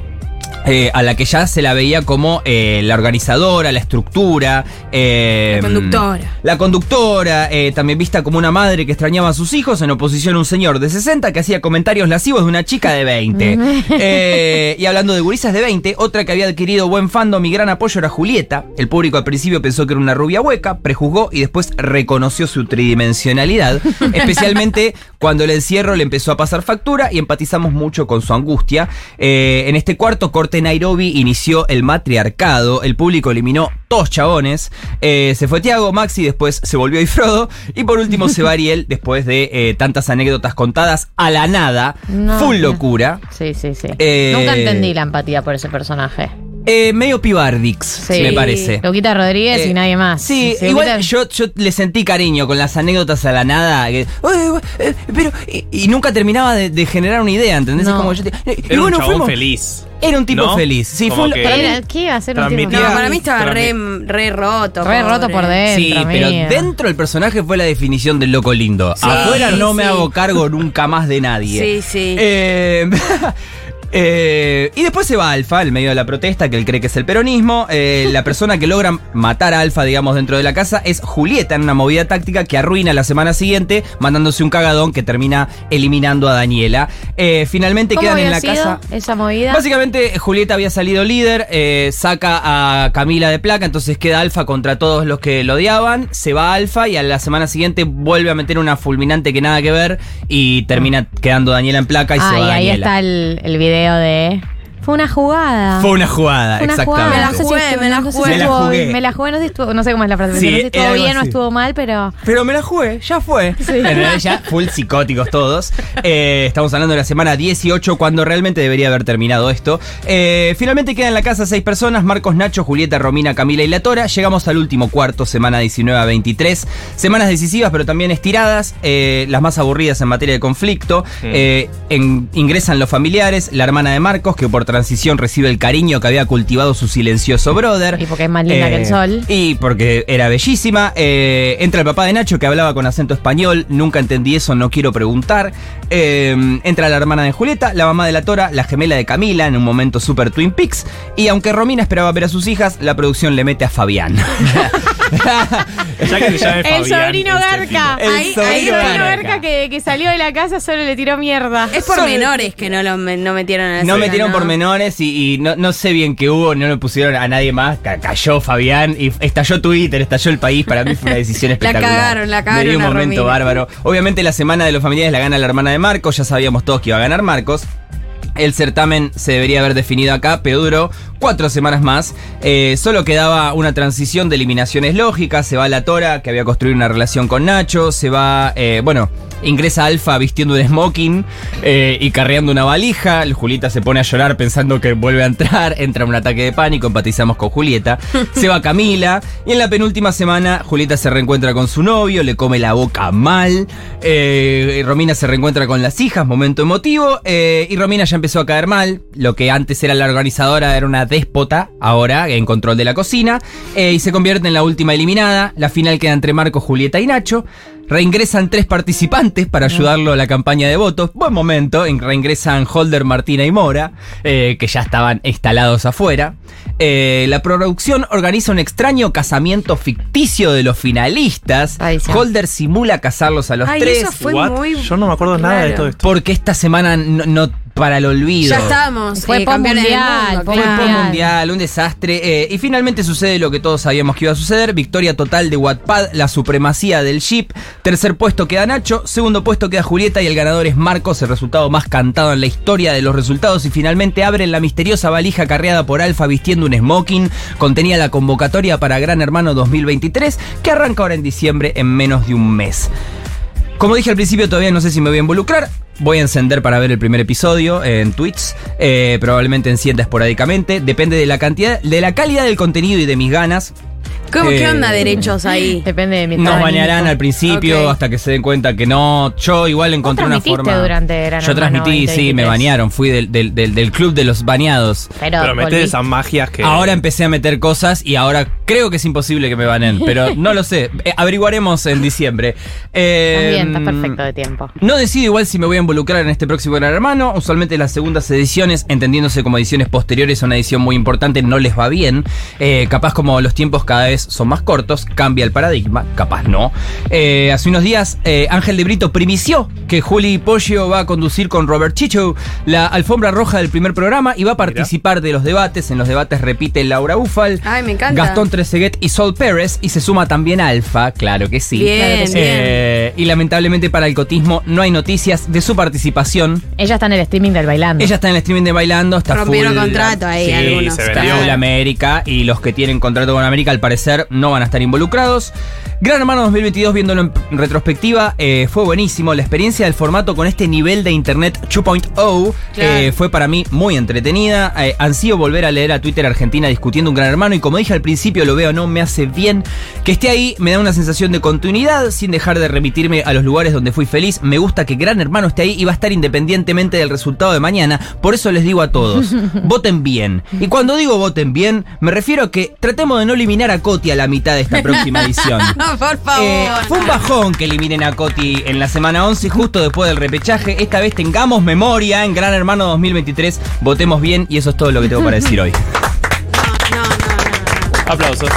Eh, a la que ya se la veía como eh, la organizadora, la estructura. eh, La conductora. la conductora, también vista como una madre que extrañaba a sus hijos, en oposición a un señor de 60 que hacía comentarios lascivos de una chica de 20. [laughs] Eh, y hablando de gurisas de 20, otra que había adquirido buen fandom y gran apoyo era Julieta. El público al principio pensó que era una rubia hueca, prejuzgó y después reconoció su tridimensionalidad, [laughs] especialmente cuando el encierro le empezó a pasar factura y empatizamos mucho con su angustia. En este cuarto corte Nairobi inició el matriarcado, el público eliminó todos chabones, eh, se fue Tiago, Maxi, después se volvió y Frodo, y por último se va Ariel [laughs] después de eh, tantas anécdotas contadas a la nada, No. full locura. Sí, sí, sí. Eh, Nunca entendí la empatía por ese personaje. Eh, medio pibardix, Sí. me parece. Loquita Rodríguez y Eh, nadie más. Sí, Se igual Loquita- yo, yo le sentí cariño con las anécdotas a la nada. que, "Ay, güey, eh, pero, y, y nunca terminaba de, de generar una idea, ¿entendés? Es como yo te- y Era bueno, un chabón fuimos- feliz. Era un tipo ¿no? feliz. Sí, Como fue un- que para mí- ¿Qué iba a hacer un tipo No, para mí estaba re, re roto. Re pobre. roto por dentro. Sí, pero dentro del personaje fue la definición del loco lindo. Sí, Afuera no me sí. hago cargo nunca más de nadie. Sí, sí. Eh, [laughs] eh, y después se va Alfa, en medio de la protesta, que él cree que es el peronismo. Eh, [laughs] la persona que logra matar a Alfa, digamos, dentro de la casa es Julieta en una movida táctica que arruina la semana siguiente, mandándose un cagadón que termina eliminando a Daniela. Eh, finalmente ¿Cómo quedan en la sido casa. esa movida? Básicamente, Julieta había salido líder, eh, saca a Camila de placa, entonces queda Alfa contra todos los que lo odiaban, se va Alfa y a la semana siguiente vuelve a meter una fulminante que nada que ver y termina quedando Daniela en placa y se Ah, va y ahí Daniela. está el, el video de. Fue una jugada. Fue una jugada, Fue una exactamente. jugada. Me la No sé si jugué, me la no sé si jugué. Me la jugué. Me la jugué, no sé, si estuvo, no sé cómo es la frase. Sí, no sé si estuvo bien o estuvo mal, pero. Pero me la jugué, ya fue. En realidad ya full psicóticos todos. Eh, estamos hablando de la semana 18 cuando realmente debería haber terminado esto. Eh, finalmente quedan en la casa seis personas, Marcos, Nacho, Julieta, Romina, Camila y La Tora. Llegamos al último cuarto, semana 19 a 23. Semanas decisivas pero también estiradas, eh, las más aburridas en materia de conflicto. Eh, en- ingresan los familiares, la hermana de Marcos que por transición recibe el cariño que había cultivado su silencioso brother. Y porque es más linda que el sol. Y porque era bellísima. Eh, entra el papá de Nacho que hablaba con acento español. Nunca entendí eso, no quiero preguntar. Eh, entra la hermana de Julieta, la mamá de la Tora, la gemela de Camila, en un momento super Twin Peaks. Y aunque Romina esperaba ver a sus hijas, la producción le mete a Fabián. [laughs] Ya que El Fabián, sobrino este Garca. El Ahí, sobrino ahí el sobrino Garca. Garca que, que salió de la casa solo le tiró mierda. Es por menores que no lo no metieron a la No metieron ¿no? por menores y, y no, no sé bien qué hubo, no le pusieron a nadie más. Ca- cayó Fabián y estalló Twitter, estalló el país. Para mí fue una decisión [laughs] La espectacular. cagaron, la cagaron Me dio un momento Romina. bárbaro. Obviamente la semana de los familiares la gana la hermana de Marcos, ya sabíamos todos que iba a ganar Marcos. El certamen se debería haber definido acá, pero duró cuatro semanas más. Eh, solo quedaba una transición de eliminaciones lógicas. Se va la Tora, que había construido una relación con Nacho. Se va, eh, bueno, Ingresa Alfa vistiendo un smoking eh, y carreando una valija. Julieta se pone a llorar pensando que vuelve a entrar. [laughs] Entra un ataque de pánico, empatizamos con Julieta. Se va Camila. Y en la penúltima semana, Julieta se reencuentra con su novio, le come la boca mal. Eh, Romina se reencuentra con las hijas, momento emotivo. eh, y Romina ya empezó a caer mal. Lo que antes era la organizadora era una déspota, ahora en control de la cocina. y se convierte en la última eliminada. La final queda entre Marco, Julieta y Nacho. Reingresan tres participantes para ayudarlo a la campaña de votos. Buen momento. en- Reingresan Holder, Martina y Mora, eh, que ya estaban instalados afuera. Eh, la producción organiza un extraño casamiento ficticio de los finalistas. Holder simula casarlos a los Ay, tres. eso fue What? muy Yo no me acuerdo nada de todo esto. Porque esta semana no, no- para el olvido. Ya estábamos. Fue eh, campeones del mundial, mundo, fue claro. un mundial, un desastre. eh, y finalmente sucede lo que todos sabíamos que iba a suceder. Victoria total de Wattpad, la supremacía del Jeep. Tercer puesto queda Nacho. Segundo puesto queda Julieta. Y el ganador es Marcos, el resultado más cantado en la historia de los resultados. Y finalmente abren la misteriosa valija carreada por Alfa vistiendo un smoking. Contenía la convocatoria para Gran Hermano 2023, que arranca ahora en diciembre en menos de un mes. Como dije al principio, todavía no sé si me voy a involucrar. Voy a encender para ver el primer episodio en Twitch. eh, probablemente encienda esporádicamente. Depende de la cantidad, de la calidad del contenido y de mis ganas. ¿Cómo, ¿Qué Eh, onda derechos ahí? Depende de mi Nos bañarán al principio hasta que se den cuenta que no. Yo igual encontré una forma. durante Gran Yo transmití, sí, me 2023. bañaron. Fui del, del- del- del club de los bañados. Pero, Pero metés volví. esas magias que. Ahora empecé a meter cosas y ahora creo que es imposible que me banen, pero [laughs] no lo sé. Eh, averiguaremos en diciembre. Eh, Estás bien, estás perfecto de tiempo. no decido igual si me voy a involucrar en este próximo Gran Hermano. Usualmente las segundas ediciones, entendiéndose como ediciones posteriores a una edición muy importante, no les va bien. Eh, capaz como los tiempos cada vez son más cortos, cambia el paradigma, capaz no. Eh, hace unos días eh, Ángel de Brito primició que Juli Poggio va a conducir con Robert Chicho la alfombra roja del primer programa y va a participar de los debates. En los debates repite Laura Ufal. Ay, me encanta. Gastón Trezeguet y Sol Pérez y se suma también Alfa, claro que sí. Bien, Claro que sí. bien. Eh, y lamentablemente para el cotismo no hay noticias de su participación. Ella está en el streaming del bailando. Ella está en el streaming de bailando, está Rompieron full- contrato ahí sí, algunos. se Está vendió. full América y los que tienen contrato con América al parecer no van a estar involucrados. Gran Hermano 2022, viéndolo en retrospectiva, eh, fue buenísimo. La experiencia del formato con este nivel de Internet 2.0 eh, fue para mí muy entretenida. Eh, ansío volver a leer a Twitter Argentina discutiendo un Gran Hermano y como dije al principio, lo veo, no me hace bien que esté ahí. Me da una sensación de continuidad sin dejar de remitirme a los lugares donde fui feliz. Me gusta que Gran Hermano esté ahí y va a estar independientemente del resultado de mañana. Por eso les digo a todos, [laughs] voten bien. Y cuando digo voten bien, me refiero a que tratemos de no eliminar a Coti a la mitad de esta [laughs] próxima edición. Por favor. Eh, fue un bajón que eliminen a Coti en la semana 11, justo después del repechaje. Esta vez tengamos memoria en Gran Hermano 2023. Votemos bien y eso es todo lo que tengo para decir hoy. [laughs] Aplausos.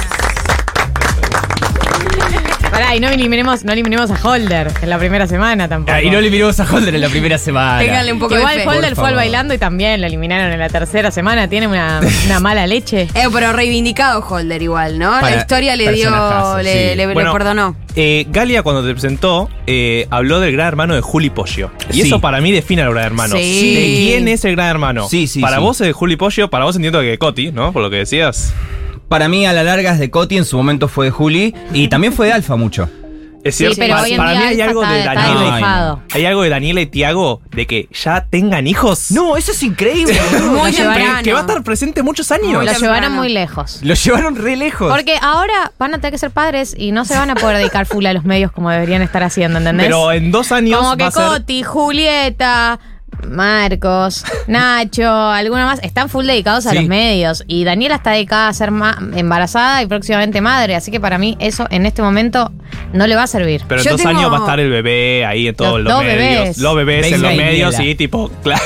Pará, y no eliminemos, no eliminemos a Holder en la primera semana tampoco. Ah, y no eliminamos a Holder en la primera semana. Ténganle un poco Que de igual fe. Holder Por fue al favor. bailando y también lo eliminaron en la tercera semana. Tiene una, [laughs] una mala leche. Eh, pero reivindicado Holder igual, ¿no? Para- la historia le dio, personajazo, le, sí. le- le Bueno, perdonó. Eh, Galia, cuando te presentó, eh, habló del gran hermano de Juli Pollo. Y Sí. eso para mí define al gran hermano. Sí. ¿De quién es el gran hermano? Sí, sí, Para sí. vos es de Juli Pollo, para vos entiendo que Coti, ¿no? Por lo que decías. Para mí, a la larga es de Coti, en su momento fue de Juli y también fue de Alfa mucho. Es Sí, cierto, pero para, hoy en para día mí hay algo de Daniela. y- hay algo de Daniela y Tiago de que ya tengan hijos. No, eso es increíble. [laughs] Muy que, va a estar presente muchos años. Lo llevaron muy lejos. Lo llevaron re lejos. Porque ahora van a tener que ser padres y no se van a poder dedicar full a los medios como deberían estar haciendo, ¿entendés? Pero en dos años como va que a ser. Coti, Julieta, Marcos, Nacho, alguna más, están full dedicados a Sí. los medios. Y Daniela está dedicada a ser ma- embarazada y próximamente madre. Así que para mí eso en este momento no le va a servir. Pero en Yo dos tengo- años va a estar el bebé ahí en todos Los los, dos medios. bebés. Los bebés en los y medios, sí, tipo, [laughs] claro.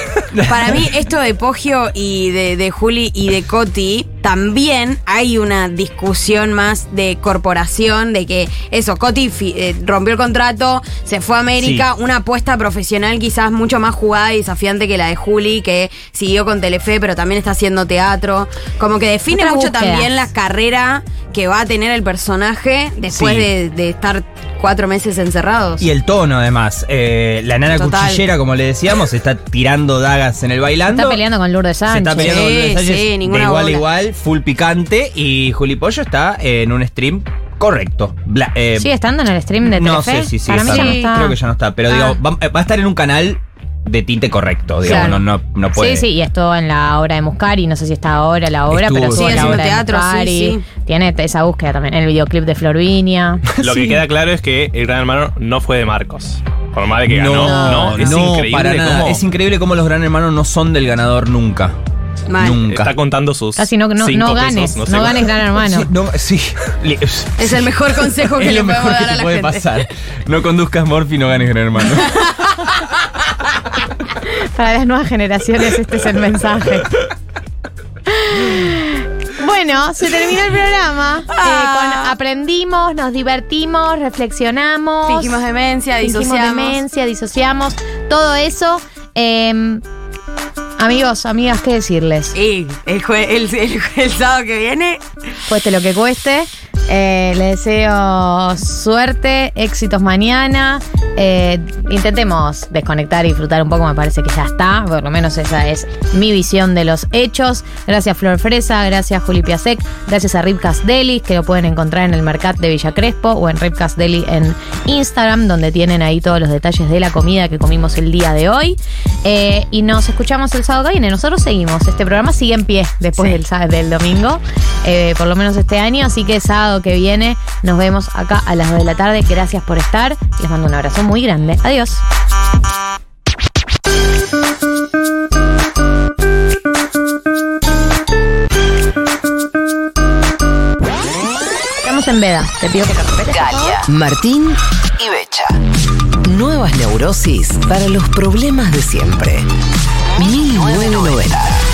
Para mí, esto de Poggio y de, de Juli y de Coti, también hay una discusión más de corporación, de que eso, Coti eh, rompió el contrato, se fue a América, una apuesta profesional quizás mucho más jugada y desafiante que la de Juli, que siguió con Telefe, pero también está haciendo teatro. Como que define Otras mucho búsquedas. también la carrera que va a tener el personaje después Sí. de, de estar cuatro meses encerrados. Y el tono, además. Eh, la nana Total. cuchillera, como le decíamos, está tirando dagas en el bailando. Está peleando con Lourdes Se Sánchez. está peleando con Lourdes Sánchez sí, de igual a bola. igual, full picante. Y Juli Pollo está en un stream correcto. Bla- eh, ¿Sigue estando en el stream de no Telefe? sé si sí, Para mí ya no está. Creo que ya no está. Pero Ah. digo, va, eh, va a estar en un canal de tinte correcto. Digamos, Claro. no, no, no puede. Sí, sí, y estuvo en la obra de Muscari, no sé si está ahora la obra, Estuvo, pero estuvo sí. en la obra de haciendo teatro, sí, Muscari. Tiene esa búsqueda también, en el videoclip de Florvinia. [laughs] Lo que queda claro es que el gran hermano no fue de Marcos. Por más de que ganó, No, no, es no, increíble para nada. cómo Es increíble cómo los gran hermanos no son del ganador nunca. Mal. Nunca. está contando sus Casi no, no, cinco no pesos, ganes, no, sé ganes gran hermano. Sí, no, sí. Es el mejor consejo [laughs] que es le lo mejor que a te la puede gente. pasar. No conduzcas Morphy, no ganes gran hermano. [laughs] Para las nuevas generaciones este es el mensaje. Bueno, se terminó el programa. Eh, con aprendimos, nos divertimos, reflexionamos. Fingimos demencia, fingimos disociamos. demencia, disociamos. Todo eso. Eh, amigos, amigas, ¿qué decirles? Y el, jue- el, el- el sábado que viene, Cueste lo que cueste. Eh, les deseo suerte, éxitos mañana. Eh, intentemos desconectar y disfrutar un poco, me parece que ya está. Por lo menos esa es mi visión de los hechos. Gracias Flor Fresa, gracias Juli Piasek, gracias a Ripcast Deli, que lo pueden encontrar en el Mercat de Villa Crespo o en Ripcast Deli en Instagram, donde tienen ahí todos los detalles de la comida que comimos el día de hoy. Eh, y nos escuchamos el sábado que viene. Nosotros seguimos. Este programa sigue en pie después del, sá- del domingo, eh, por lo menos este año. Así que sábado que viene nos vemos acá a las 2 de la tarde. Gracias por estar. Les mando un abrazo muy grande. Adiós. Estamos en veda. Te pido que te. Galia, Martín y Becha. Nuevas neurosis para los problemas de siempre. 1990.